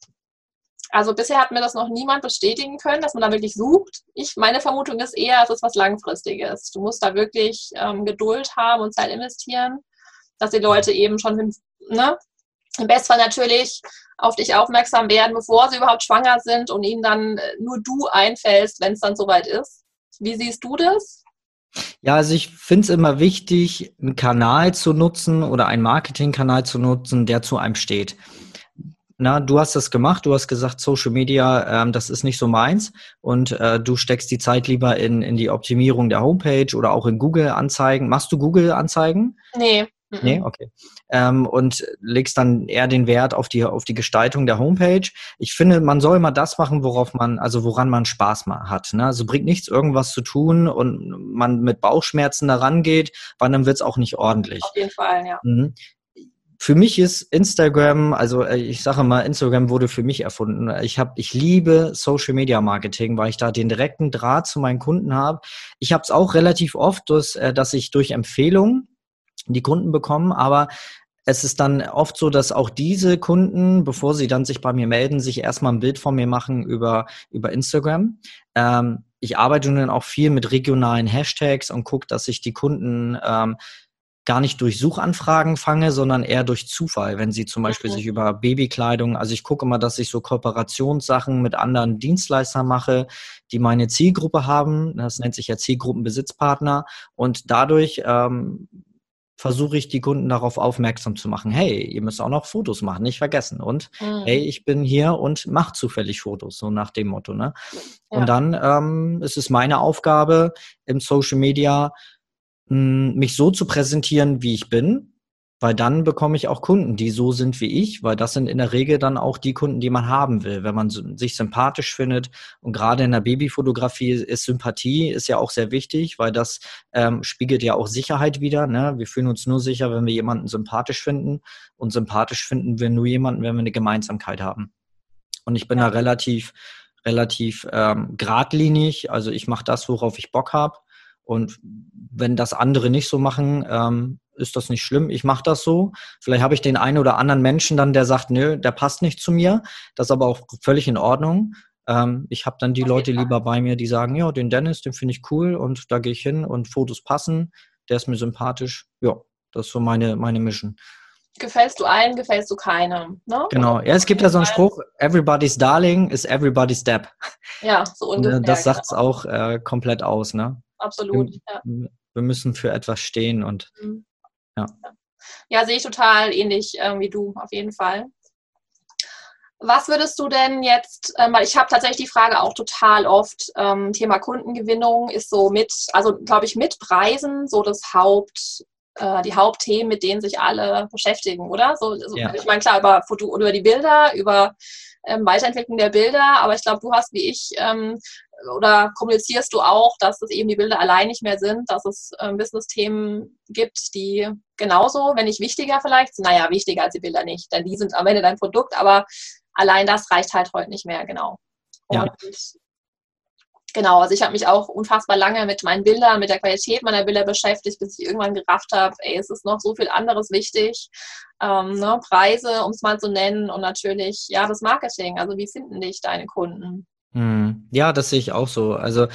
Also bisher hat mir das noch niemand bestätigen können, dass man da wirklich sucht. Ich, meine Vermutung ist eher, es ist was Langfristiges. Du musst da wirklich ähm, Geduld haben und Zeit investieren, dass die Leute eben schon ne, im Bestfall natürlich auf dich aufmerksam werden, bevor sie überhaupt schwanger sind und ihnen dann äh, nur du einfällst, wenn es dann soweit ist. Wie siehst du das? Ja, also ich finde es immer wichtig, einen Kanal zu nutzen oder einen Marketingkanal zu nutzen, der zu einem steht. Na, du hast das gemacht, du hast gesagt, Social Media, ähm, das ist nicht so meins und äh, du steckst die Zeit lieber in, in die Optimierung der Homepage oder auch in Google-Anzeigen. Machst du Google-Anzeigen? Nee. Nee, okay. Ähm, und legst dann eher den Wert auf die, auf die Gestaltung der Homepage. Ich finde, man soll immer das machen, worauf man, also woran man Spaß mal hat. Ne? Also bringt nichts, irgendwas zu tun und man mit Bauchschmerzen da rangeht, weil dann wird es auch nicht ordentlich. Auf jeden Fall, ja. Mhm für mich ist Instagram, also äh, ich sage mal, Instagram wurde für mich erfunden. Ich habe, ich liebe Social Media Marketing, weil ich da den direkten Draht zu meinen Kunden habe. Ich habe es auch relativ oft, dass, äh, dass ich durch Empfehlungen die Kunden bekomme, aber es ist dann oft so, dass auch diese Kunden, bevor sie dann sich bei mir melden, sich erstmal ein Bild von mir machen über, über Instagram. Ähm, ich arbeite nun auch viel mit regionalen Hashtags und gucke, dass ich die Kunden ähm, gar nicht durch Suchanfragen fange, sondern eher durch Zufall, wenn sie zum Beispiel mhm. sich über Babykleidung, also ich gucke immer, dass ich so Kooperationssachen mit anderen Dienstleistern mache, die meine Zielgruppe haben. Das nennt sich ja Zielgruppenbesitzpartner. Und dadurch ähm, versuche ich die Kunden darauf aufmerksam zu machen, hey, ihr müsst auch noch Fotos machen, nicht vergessen. Und mhm. hey, ich bin hier und mache zufällig Fotos, so nach dem Motto. Ne? Ja. Und dann ähm, ist es meine Aufgabe im Social Media, mich so zu präsentieren, wie ich bin, weil dann bekomme ich auch Kunden, die so sind wie ich, weil das sind in der Regel dann auch die Kunden, die man haben will, wenn man sich sympathisch findet. Und gerade in der Babyfotografie ist Sympathie ist ja auch sehr wichtig, weil das ähm, spiegelt ja auch Sicherheit wieder. Ne? Wir fühlen uns nur sicher, wenn wir jemanden sympathisch finden. Und sympathisch finden wir nur jemanden, wenn wir eine Gemeinsamkeit haben. Und ich bin ja. da relativ, relativ ähm, geradlinig. Also ich mache das, worauf ich Bock habe. Und wenn das andere nicht so machen, ähm, ist das nicht schlimm. Ich mache das so. Vielleicht habe ich den einen oder anderen Menschen dann, der sagt, nö, der passt nicht zu mir. Das ist aber auch völlig in Ordnung. Ähm, ich habe dann die Auf Leute lieber bei mir, die sagen, ja, den Dennis, den finde ich cool und da gehe ich hin und Fotos passen. Der ist mir sympathisch. Ja, das ist so meine, meine Mission. Gefällst du allen, gefällst du keinem. Ne? Genau. Ja, es gibt ja so einen Spruch, everybody's darling is everybody's step. Ja, so äh, ungefähr. Das sagt es genau. auch äh, komplett aus, ne? Absolut. Wir, ja. wir müssen für etwas stehen und mhm. ja. Ja, sehe ich total ähnlich äh, wie du, auf jeden Fall. Was würdest du denn jetzt, ähm, ich habe tatsächlich die Frage auch total oft, ähm, Thema Kundengewinnung ist so mit, also glaube ich, mit Preisen so das Haupt, äh, die Hauptthemen, mit denen sich alle beschäftigen, oder? So, so ja. Ich meine, klar, über, über die Bilder, über ähm, Weiterentwicklung der Bilder, aber ich glaube, du hast wie ich ähm, oder kommunizierst du auch, dass es eben die Bilder allein nicht mehr sind, dass es ähm, Business-Themen gibt, die genauso, wenn nicht wichtiger vielleicht, naja, wichtiger als die Bilder nicht, denn die sind am Ende dein Produkt, aber allein das reicht halt heute nicht mehr, genau. Ja. genau, also ich habe mich auch unfassbar lange mit meinen Bildern, mit der Qualität meiner Bilder beschäftigt, bis ich irgendwann gerafft habe, ey, es ist noch so viel anderes wichtig. Ähm, ne, Preise, um es mal zu nennen, und natürlich, ja, das Marketing. Also wie finden dich deine Kunden? Hm. Ja, das sehe ich auch so. Also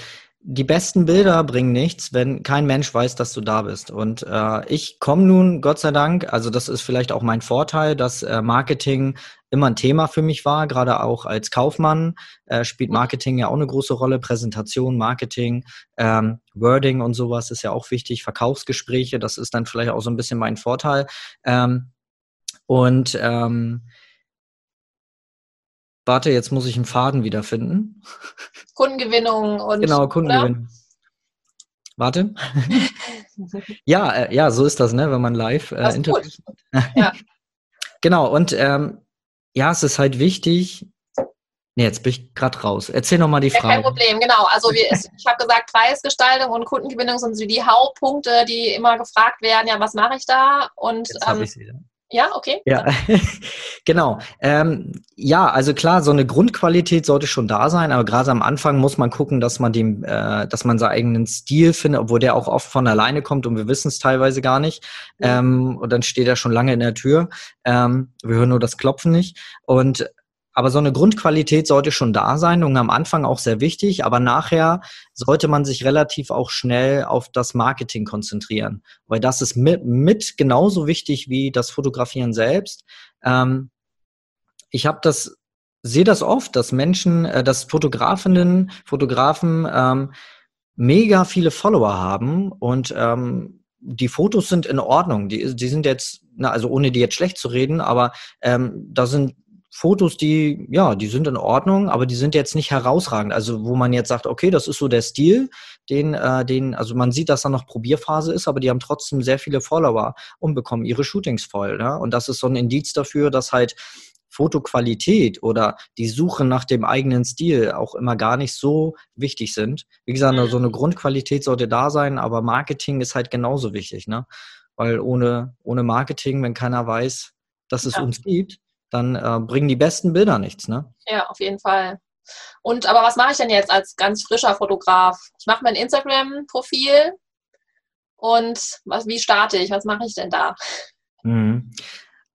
die besten Bilder bringen nichts, wenn kein Mensch weiß, dass du da bist. Und äh, ich komme nun, Gott sei Dank, also das ist vielleicht auch mein Vorteil, dass äh, Marketing immer ein Thema für mich war, gerade auch als Kaufmann äh, spielt Marketing ja auch eine große Rolle, Präsentation, Marketing, ähm, Wording und sowas ist ja auch wichtig, Verkaufsgespräche, das ist dann vielleicht auch so ein bisschen mein Vorteil. Ähm, und ähm, Warte, jetzt muss ich einen Faden wiederfinden. Kundengewinnung und. Genau, Kundengewinnung. Oder? Warte. *laughs* ja, äh, ja, so ist das, ne, wenn man live äh, Interviews *laughs* hat. ja. Genau, und ähm, ja, es ist halt wichtig. Nee, jetzt bin ich gerade raus. Erzähl nochmal die ja, Frage. Kein Problem, genau. Also wir, ich habe gesagt, Preisgestaltung und Kundengewinnung sind so die Hauptpunkte, die immer gefragt werden. Ja, was mache ich da? Und jetzt ähm, ich sie. Ja, okay. Ja, *laughs* genau. Ähm, ja, also klar, so eine Grundqualität sollte schon da sein, aber gerade am Anfang muss man gucken, dass man dem, äh, dass man seinen eigenen Stil findet, obwohl der auch oft von alleine kommt und wir wissen es teilweise gar nicht. Ähm, und dann steht er schon lange in der Tür. Ähm, wir hören nur das Klopfen nicht. Und aber so eine Grundqualität sollte schon da sein und am Anfang auch sehr wichtig, aber nachher sollte man sich relativ auch schnell auf das Marketing konzentrieren, weil das ist mit, mit genauso wichtig wie das Fotografieren selbst. Ähm, ich habe das, sehe das oft, dass Menschen, äh, dass Fotografinnen, Fotografen ähm, mega viele Follower haben und ähm, die Fotos sind in Ordnung. Die, die sind jetzt, na, also ohne die jetzt schlecht zu reden, aber ähm, da sind Fotos, die, ja, die sind in Ordnung, aber die sind jetzt nicht herausragend. Also, wo man jetzt sagt, okay, das ist so der Stil, den, äh, den, also man sieht, dass da noch Probierphase ist, aber die haben trotzdem sehr viele Follower und bekommen ihre Shootings voll. Ne? Und das ist so ein Indiz dafür, dass halt Fotoqualität oder die Suche nach dem eigenen Stil auch immer gar nicht so wichtig sind. Wie gesagt, so eine mhm. Grundqualität sollte da sein, aber Marketing ist halt genauso wichtig. Ne? weil ohne, ohne Marketing, wenn keiner weiß, dass es Ja. uns gibt, dann äh, bringen die besten Bilder nichts, ne? Ja, auf jeden Fall. Und aber was mache ich denn jetzt als ganz frischer Fotograf? Ich mache mein Instagram-Profil und was, wie starte ich? Was mache ich denn da? Mhm.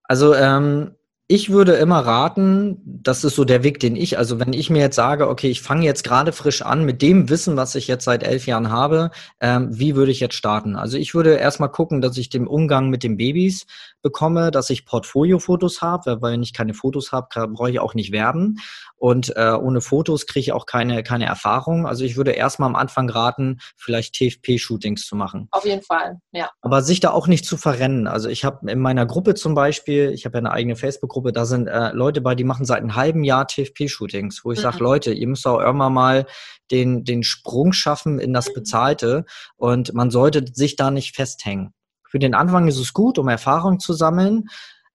Also ähm, ich würde immer raten, das ist so der Weg, den ich, also wenn ich mir jetzt sage, okay, ich fange jetzt gerade frisch an mit dem Wissen, was ich jetzt seit elf Jahren habe, ähm, wie würde ich jetzt starten? Also ich würde erstmal gucken, dass ich den Umgang mit den Babys bekomme, dass ich Portfoliofotos habe, weil wenn ich keine Fotos habe, brauche ich auch nicht werben. Und äh, ohne Fotos kriege ich auch keine, keine Erfahrung. Also ich würde erstmal am Anfang raten, vielleicht TFP-Shootings zu machen. Auf jeden Fall, ja. Aber sich da auch nicht zu verrennen. Also ich habe in meiner Gruppe zum Beispiel, ich habe ja eine eigene Facebook-Gruppe, da sind äh, Leute bei, die machen seit einem halben Jahr TFP-Shootings, wo ich Mhm. sage, Leute, ihr müsst auch irgendwann mal den, den Sprung schaffen in das Bezahlte und man sollte sich da nicht festhängen. Für den Anfang ist es gut, um Erfahrung zu sammeln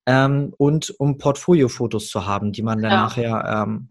ähm, und um Portfoliofotos zu haben, die man dann Ja. nachher ähm,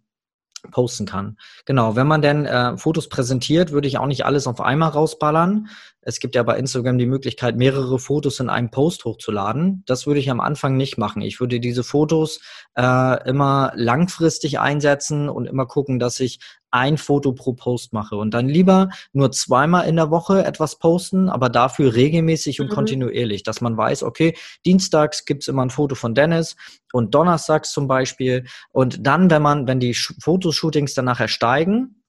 posten kann. Genau, wenn man denn äh, Fotos präsentiert, würde ich auch nicht alles auf einmal rausballern. Es gibt ja bei Instagram die Möglichkeit, mehrere Fotos in einem Post hochzuladen. Das würde ich am Anfang nicht machen. Ich würde diese Fotos äh, immer langfristig einsetzen und immer gucken, dass ich ein Foto pro Post mache und dann lieber nur zweimal in der Woche etwas posten, aber dafür regelmäßig und Mhm. kontinuierlich, dass man weiß, okay, dienstags gibt's immer ein Foto von Dennis und donnerstags zum Beispiel und dann, wenn man, wenn die Sh- Fotoshootings dann nachher steigen,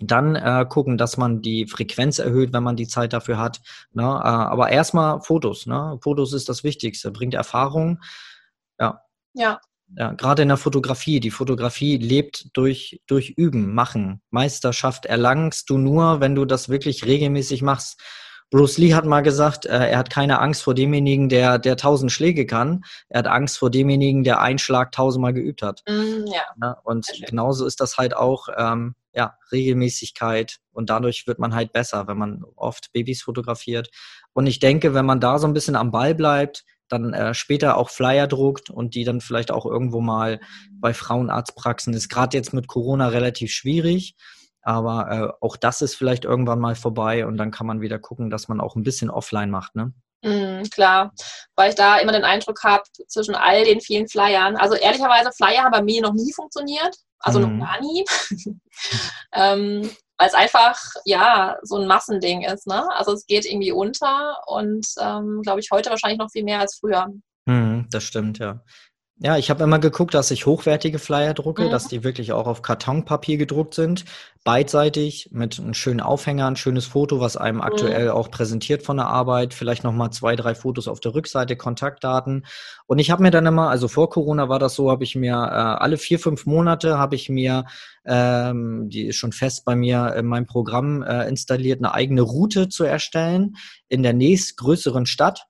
dann äh, gucken, dass man die Frequenz erhöht, wenn man die Zeit dafür hat. Ne? Äh, aber erstmal Fotos. Ne? Fotos ist das Wichtigste, bringt Erfahrung. Ja, Ja, ja, gerade in der Fotografie. Die Fotografie lebt durch, durch Üben, Machen. Meisterschaft erlangst du nur, wenn du das wirklich regelmäßig machst. Bruce Lee hat mal gesagt, äh, er hat keine Angst vor demjenigen, der, der tausend Schläge kann. Er hat Angst vor demjenigen, der einen Schlag tausendmal geübt hat. mm, ja, Ne? Und genauso ist das halt auch, ähm, ja, Regelmäßigkeit. Und dadurch wird man halt besser, wenn man oft Babys fotografiert. Und ich denke, wenn man da so ein bisschen am Ball bleibt, dann äh, später auch Flyer druckt und die dann vielleicht auch irgendwo mal bei Frauenarztpraxen ist gerade jetzt mit Corona relativ schwierig. Aber äh, auch das ist vielleicht irgendwann mal vorbei und dann kann man wieder gucken, dass man auch ein bisschen offline macht, ne? mm, klar. Weil ich da immer den Eindruck habe, zwischen all den vielen Flyern, also ehrlicherweise, Flyer haben bei mir noch nie funktioniert. Also Mhm. noch gar nie. *laughs* ähm, weil es einfach, ja, so ein Massending ist, ne? Also es geht irgendwie unter und ähm, glaube ich heute wahrscheinlich noch viel mehr als früher. Mhm, das stimmt, ja. Ja, ich habe immer geguckt, dass ich hochwertige Flyer drucke, Mhm. dass die wirklich auch auf Kartonpapier gedruckt sind, beidseitig mit einem schönen Aufhänger, ein schönes Foto, was einem aktuell auch präsentiert von der Arbeit, vielleicht nochmal zwei, drei Fotos auf der Rückseite, Kontaktdaten. Und ich habe mir dann immer, also vor Corona war das so, habe ich mir äh, alle vier, fünf Monate habe ich mir, ähm, die ist schon fest bei mir in meinem Programm äh, installiert, eine eigene Route zu erstellen in der nächstgrößeren Stadt.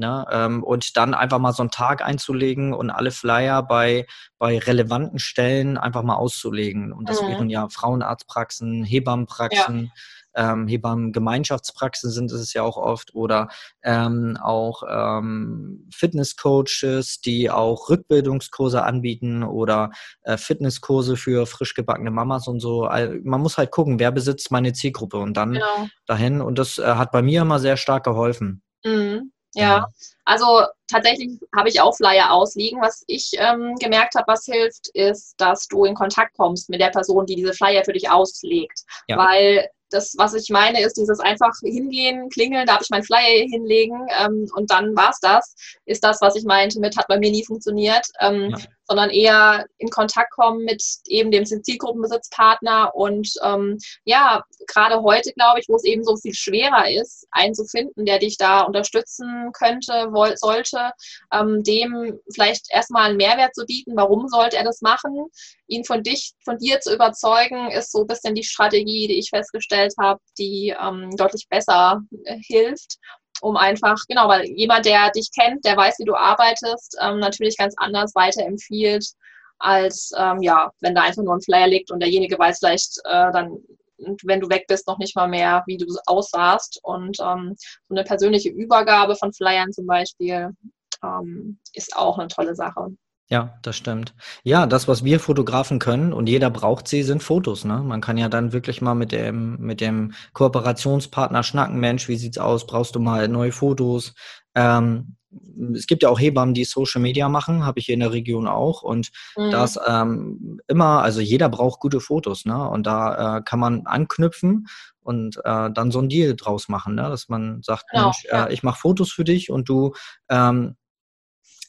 Ne, ähm, und dann einfach mal so einen Tag einzulegen und alle Flyer bei, bei relevanten Stellen einfach mal auszulegen. Und das Mhm. wären ja Frauenarztpraxen, Hebammenpraxen, ähm, Hebammengemeinschaftspraxen sind es ja auch oft oder ähm, auch ähm, Fitnesscoaches, die auch Rückbildungskurse anbieten oder äh, Fitnesskurse für frisch gebackene Mamas und so. All- Man muss halt gucken, wer besitzt meine Zielgruppe und dann Genau. dahin. Und das äh, hat bei mir immer sehr stark geholfen. Mhm. Ja, also tatsächlich habe ich auch Flyer ausliegen. Was ich ähm, gemerkt habe, was hilft, ist, dass du in Kontakt kommst mit der Person, die diese Flyer für dich auslegt. Ja. Weil das, was ich meine, ist dieses einfach hingehen, klingeln, darf ich meinen Flyer hinlegen ähm, und dann war's das. Ist das, was ich meinte mit, hat bei mir nie funktioniert. Ähm, Ja. Sondern eher in Kontakt kommen mit eben dem Zielgruppenbesitzpartner. Und ähm, ja, gerade heute, glaube ich, wo es eben so viel schwerer ist, einen zu finden, der dich da unterstützen könnte, sollte, ähm, dem vielleicht erstmal einen Mehrwert zu bieten, warum sollte er das machen, ihn von dich, von dir zu überzeugen, ist so ein bisschen die Strategie, die ich festgestellt habe, die ähm, deutlich besser äh, hilft um einfach, genau, weil jemand, der dich kennt, der weiß, wie du arbeitest, ähm, natürlich ganz anders weiterempfiehlt, als ähm, ja, wenn da einfach nur ein Flyer liegt und derjenige weiß vielleicht äh, dann, wenn du weg bist, noch nicht mal mehr, wie du aussahst. Und ähm, so eine persönliche Übergabe von Flyern zum Beispiel ähm, ist auch eine tolle Sache. Ja, das stimmt. Ja, das, was wir Fotografen können und jeder braucht sie, sind Fotos. Ne? Man kann ja dann wirklich mal mit dem, mit dem Kooperationspartner schnacken. Mensch, wie sieht's aus? Brauchst du mal neue Fotos? Ähm, es gibt ja auch Hebammen, die Social Media machen, habe ich hier in der Region auch. Und mhm. das ähm, immer, also jeder braucht gute Fotos, ne? Und da äh, kann man anknüpfen und äh, dann so ein Deal draus machen, ne? Dass man sagt, genau, Mensch, ja. äh, ich mache Fotos für dich und du ähm,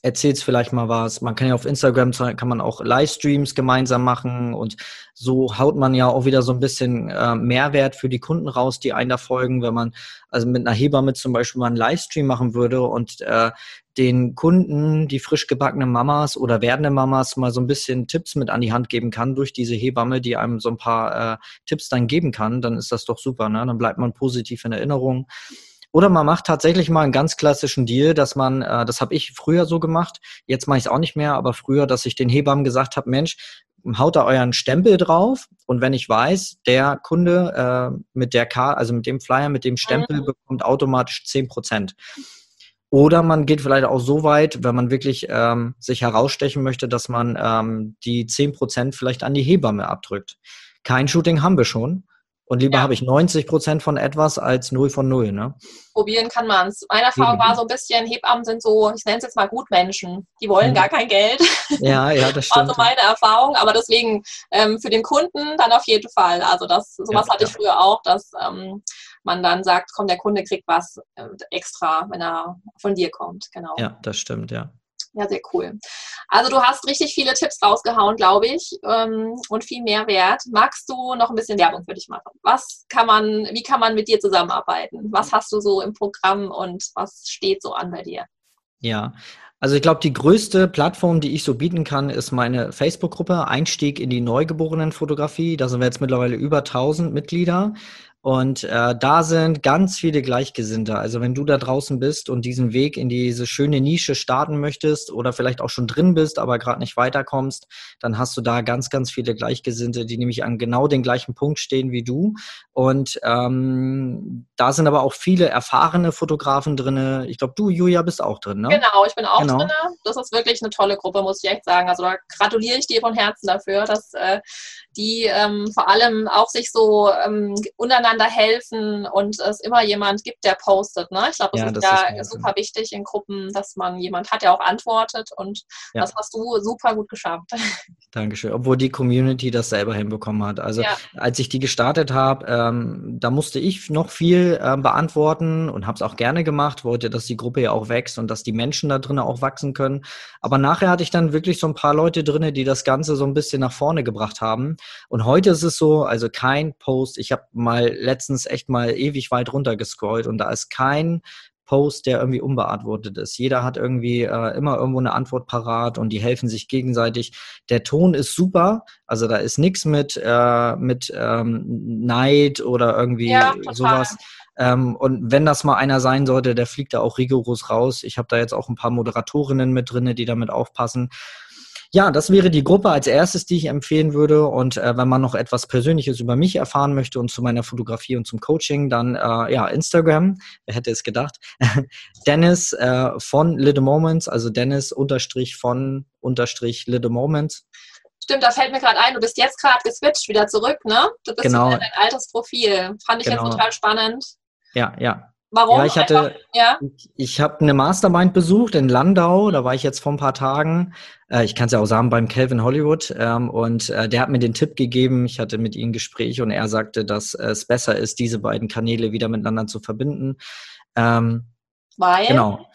erzählst vielleicht mal was. Man kann ja auf Instagram kann man auch Livestreams gemeinsam machen und so haut man ja auch wieder so ein bisschen äh, Mehrwert für die Kunden raus, die einen da folgen, wenn man also mit einer Hebamme zum Beispiel mal einen Livestream machen würde und äh, den Kunden, die frisch gebackene Mamas oder werdende Mamas mal so ein bisschen Tipps mit an die Hand geben kann durch diese Hebamme, die einem so ein paar äh, Tipps dann geben kann, dann ist das doch super, ne? Dann bleibt man positiv in Erinnerung. Oder man macht tatsächlich mal einen ganz klassischen Deal, dass man, äh, das habe ich früher so gemacht, jetzt mache ich es auch nicht mehr, aber früher, dass ich den Hebammen gesagt habe, Mensch, haut da euren Stempel drauf und wenn ich weiß, der Kunde äh, mit der Karte, also mit dem Flyer, mit dem Stempel mhm. bekommt automatisch zehn Prozent. Oder man geht vielleicht auch so weit, wenn man wirklich ähm, sich herausstechen möchte, dass man ähm, die zehn Prozent vielleicht an die Hebamme abdrückt. Kein Shooting haben wir schon. Und lieber ja. habe ich 90 Prozent von etwas als 0 von 0. Ne? Probieren kann man es. Meine Erfahrung war so ein bisschen, Hebammen sind so, ich nenne es jetzt mal Gutmenschen. Die wollen mhm. gar kein Geld. *laughs* Ja, ja, das stimmt. Also meine Erfahrung. Aber deswegen ähm, für den Kunden dann auf jeden Fall. Also das, sowas ja, hatte ich früher auch, dass ähm, man dann sagt, komm, der Kunde kriegt was äh, extra, wenn er von dir kommt. Genau. Ja, das stimmt, ja. Ja, sehr cool. Also du hast richtig viele Tipps rausgehauen, glaube ich, ähm, und viel Mehrwert. Magst du noch ein bisschen Werbung für dich machen? Was kann man, wie kann man mit dir zusammenarbeiten? Was hast du so im Programm und was steht so an bei dir? Ja, also ich glaube, die größte Plattform, die ich so bieten kann, ist meine Facebook-Gruppe Einstieg in die Neugeborenenfotografie. Da sind wir jetzt mittlerweile über 1000 Mitglieder. Und äh, da sind ganz viele Gleichgesinnte. Also wenn du da draußen bist und diesen Weg in diese schöne Nische starten möchtest oder vielleicht auch schon drin bist, aber gerade nicht weiterkommst, dann hast du da ganz, ganz viele Gleichgesinnte, die nämlich an genau den gleichen Punkt stehen wie du. Und ähm, da sind aber auch viele erfahrene Fotografen drin. Ich glaube, du, Julia, bist auch drin, ne? Genau, ich bin auch genau. drin. Das ist wirklich eine tolle Gruppe, muss ich echt sagen. Also da gratuliere ich dir von Herzen dafür, dass äh, die ähm, vor allem auch sich so ähm, untereinander helfen und es immer jemand gibt, der postet. Ne? Ich glaube, das ja, ist das ja ist super wichtig in Gruppen, dass man jemand hat, der auch antwortet und ja. das hast du super gut geschafft. *laughs* Dankeschön. Obwohl die Community das selber hinbekommen hat. Also ja. als ich die gestartet habe, ähm, da musste ich noch viel ähm, beantworten und habe es auch gerne gemacht, wollte, dass die Gruppe ja auch wächst und dass die Menschen da drinnen auch wachsen können. Aber nachher hatte ich dann wirklich so ein paar Leute drin, die das Ganze so ein bisschen nach vorne gebracht haben. Und heute ist es so, also kein Post. Ich habe mal letztens echt mal ewig weit runter gescrollt und da ist kein Post, der irgendwie unbeantwortet ist. Jeder hat irgendwie äh, immer irgendwo eine Antwort parat und die helfen sich gegenseitig. Der Ton ist super, also da ist nichts mit, äh, mit ähm, Neid oder irgendwie ja, sowas. Ähm, und wenn das mal einer sein sollte, der fliegt da auch rigoros raus. Ich habe da jetzt auch ein paar Moderatorinnen mit drinne, die damit aufpassen. Ja, das wäre die Gruppe als erstes, die ich empfehlen würde. Und äh, wenn man noch etwas Persönliches über mich erfahren möchte und zu meiner Fotografie und zum Coaching, dann äh, ja, Instagram, wer hätte es gedacht? *laughs* Dennis äh, von Little Moments, also Dennis unterstrich von unterstrich Little Moments. Stimmt, da fällt mir gerade ein, du bist jetzt gerade geswitcht wieder zurück, ne? Du bist genau. wieder dein altes Profil. Fand ich genau. jetzt total spannend. Ja, ja. Warum? Ja, ich hatte, ja? ich, ich habe eine Mastermind besucht in Landau, da war ich jetzt vor ein paar Tagen. Äh, ich kann es ja auch sagen, beim Calvin Hollywood. Ähm, und äh, der hat mir den Tipp gegeben, ich hatte mit ihm ein Gespräch und er sagte, dass es besser ist, diese beiden Kanäle wieder miteinander zu verbinden. Ähm, Weil? Genau.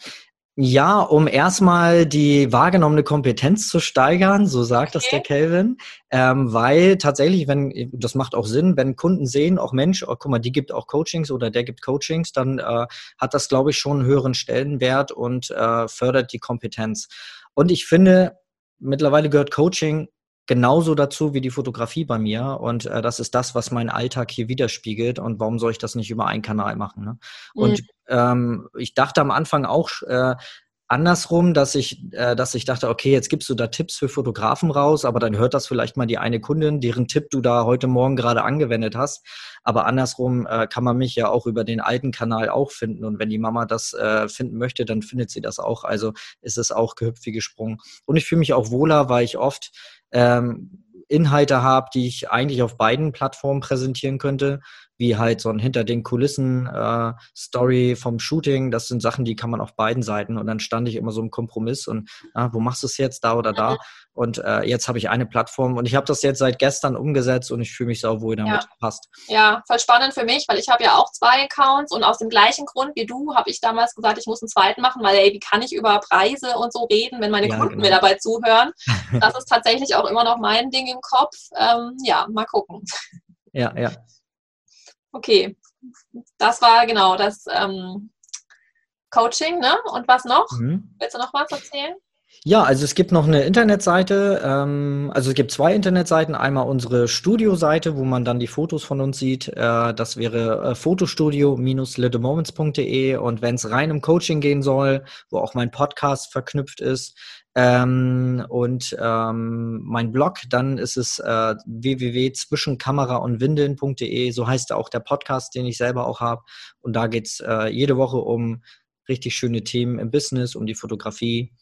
Ja, um erstmal die wahrgenommene Kompetenz zu steigern, so sagt okay. das der Kelvin, ähm, weil tatsächlich, wenn das macht auch Sinn, wenn Kunden sehen, auch Mensch, oh, guck mal, die gibt auch Coachings oder der gibt Coachings, dann äh, hat das, glaube ich, schon einen höheren Stellenwert und äh, fördert die Kompetenz. Und ich finde, mittlerweile gehört Coaching genauso dazu wie die Fotografie bei mir. Und äh, das ist das, was mein Alltag hier widerspiegelt. Und warum soll ich das nicht über einen Kanal machen? Ne? Und mhm. ähm, ich dachte am Anfang auch, äh, andersrum, dass ich, äh, dass ich dachte, okay, jetzt gibst du da Tipps für Fotografen raus, aber dann hört das vielleicht mal die eine Kundin, deren Tipp du da heute Morgen gerade angewendet hast. Aber andersrum äh, kann man mich ja auch über den alten Kanal auch finden. Und wenn die Mama das äh, finden möchte, dann findet sie das auch. Also ist es auch gehüpft wie gesprungen. Und ich fühle mich auch wohler, weil ich oft ähm, Inhalte habe, die ich eigentlich auf beiden Plattformen präsentieren könnte wie halt so ein hinter den Kulissen äh, Story vom Shooting. Das sind Sachen, die kann man auf beiden Seiten. Und dann stand ich immer so im Kompromiss und ah, wo machst du es jetzt, da oder da? Mhm. Und äh, jetzt habe ich eine Plattform und ich habe das jetzt seit gestern umgesetzt und ich fühle mich sau wohl damit. Ja. Passt. Ja, voll spannend für mich, weil ich habe ja auch zwei Accounts und aus dem gleichen Grund wie du habe ich damals gesagt, ich muss einen zweiten machen, weil ey, wie kann ich über Preise und so reden, wenn meine ja, Kunden genau. mir dabei zuhören? *laughs* Das ist tatsächlich auch immer noch mein Ding im Kopf. Ähm, ja, mal gucken. Ja, ja. Okay, das war genau das ähm, Coaching, ne? Und was noch? Mhm. Willst du noch was erzählen? Ja, also es gibt noch eine Internetseite, ähm, also es gibt zwei Internetseiten. Einmal unsere Studioseite, wo man dann die Fotos von uns sieht. Äh, das wäre äh, fotostudio-littlemoments.de. Und wenn es rein um Coaching gehen soll, wo auch mein Podcast verknüpft ist, ähm, und ähm, mein Blog, dann ist es äh, www.zwischenkamera und windeln.de, so heißt auch der Podcast, den ich selber auch habe. Und da geht's äh, jede Woche um richtig schöne Themen im Business, um die Fotografie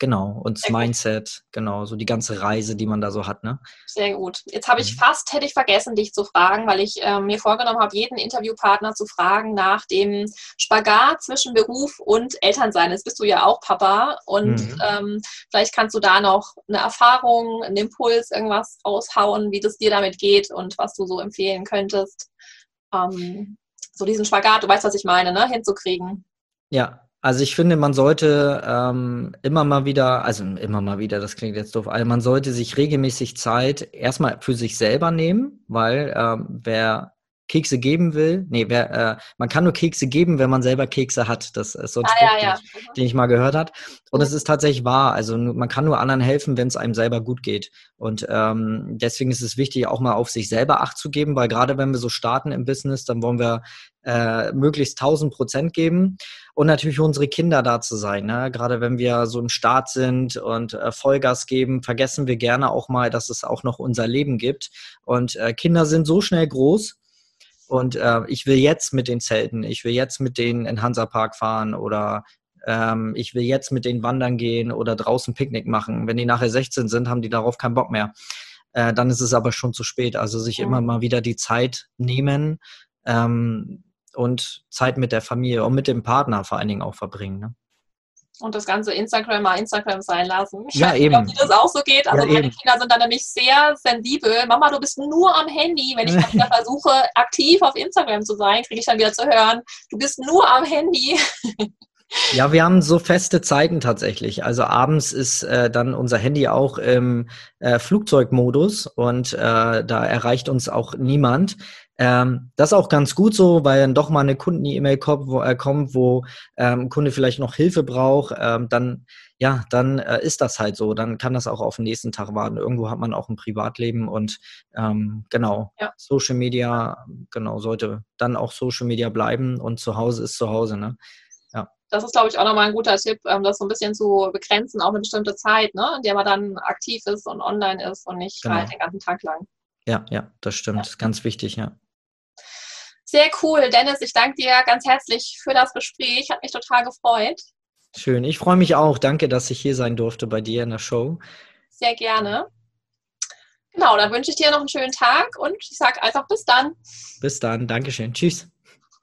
Genau, und das Mindset, genau, so die ganze Reise, die man da so hat, ne? Sehr gut. Jetzt habe ich mhm. fast, hätte ich vergessen, dich zu fragen, weil ich äh, mir vorgenommen habe, jeden Interviewpartner zu fragen nach dem Spagat zwischen Beruf und Elternsein. Jetzt bist du ja auch Papa und mhm. ähm, vielleicht kannst du da noch eine Erfahrung, einen Impuls, irgendwas raushauen, wie das dir damit geht und was du so empfehlen könntest. Ähm, so diesen Spagat, du weißt, was ich meine, ne? hinzukriegen. Ja, also ich finde, man sollte ähm, immer mal wieder, also immer mal wieder, das klingt jetzt doof, also man sollte sich regelmäßig Zeit erstmal für sich selber nehmen, weil ähm, wer Kekse geben will, nee, wer, äh, man kann nur Kekse geben, wenn man selber Kekse hat. Das ist so ein ah, Spruch, ja, ja. Den, ich, den, ich, mal gehört hat. Und es ist tatsächlich wahr. Also man kann nur anderen helfen, wenn es einem selber gut geht. Und ähm, deswegen ist es wichtig, auch mal auf sich selber Acht zu geben, weil gerade wenn wir so starten im Business, dann wollen wir äh, möglichst 1000 Prozent geben und natürlich unsere Kinder da zu sein. Ne? Gerade wenn wir so im Start sind und äh, Vollgas geben, vergessen wir gerne auch mal, dass es auch noch unser Leben gibt. Und äh, Kinder sind so schnell groß und äh, ich will jetzt mit den Zelten, ich will jetzt mit denen in Hansapark fahren oder ähm, ich will jetzt mit denen wandern gehen oder draußen Picknick machen. Wenn die nachher 16 sind, haben die darauf keinen Bock mehr. Äh, dann ist es aber schon zu spät. Also sich immer mal wieder die Zeit nehmen ähm, und Zeit mit der Familie und mit dem Partner vor allen Dingen auch verbringen. Ne? und das ganze Instagram mal Instagram sein lassen. Ich ja, weiß eben. nicht, ob das auch so geht. Also ja, meine eben. Kinder sind dann nämlich sehr sensibel. Mama, du bist nur am Handy. Wenn ich *laughs* dann wieder versuche, aktiv auf Instagram zu sein, kriege ich dann wieder zu hören, du bist nur am Handy. *laughs* Ja, wir haben so feste Zeiten tatsächlich. Also abends ist äh, dann unser Handy auch im äh, Flugzeugmodus und äh, da erreicht uns auch niemand. Ähm, das ist auch ganz gut so, weil dann doch mal eine Kunden-E-Mail kommt, wo, äh, kommt, wo ähm, ein Kunde vielleicht noch Hilfe braucht, ähm, dann ja, dann äh, ist das halt so. Dann kann das auch auf den nächsten Tag warten. Irgendwo hat man auch ein Privatleben und ähm, genau, ja. Social Media, genau, sollte dann auch Social Media bleiben und zu Hause ist zu Hause, ne? Ja. Das ist, glaube ich, auch nochmal ein guter Tipp, ähm, das so ein bisschen zu begrenzen, auch eine bestimmte Zeit, ne, in der man dann aktiv ist und online ist und nicht genau. halt den ganzen Tag lang. Ja, ja, das stimmt. Ja. Ganz wichtig, ja. Sehr cool, Dennis. Ich danke dir ganz herzlich für das Gespräch. Hat mich total gefreut. Schön. Ich freue mich auch. Danke, dass ich hier sein durfte bei dir in der Show. Sehr gerne. Genau, dann wünsche ich dir noch einen schönen Tag und ich sage einfach bis dann. Bis dann. Dankeschön. Tschüss.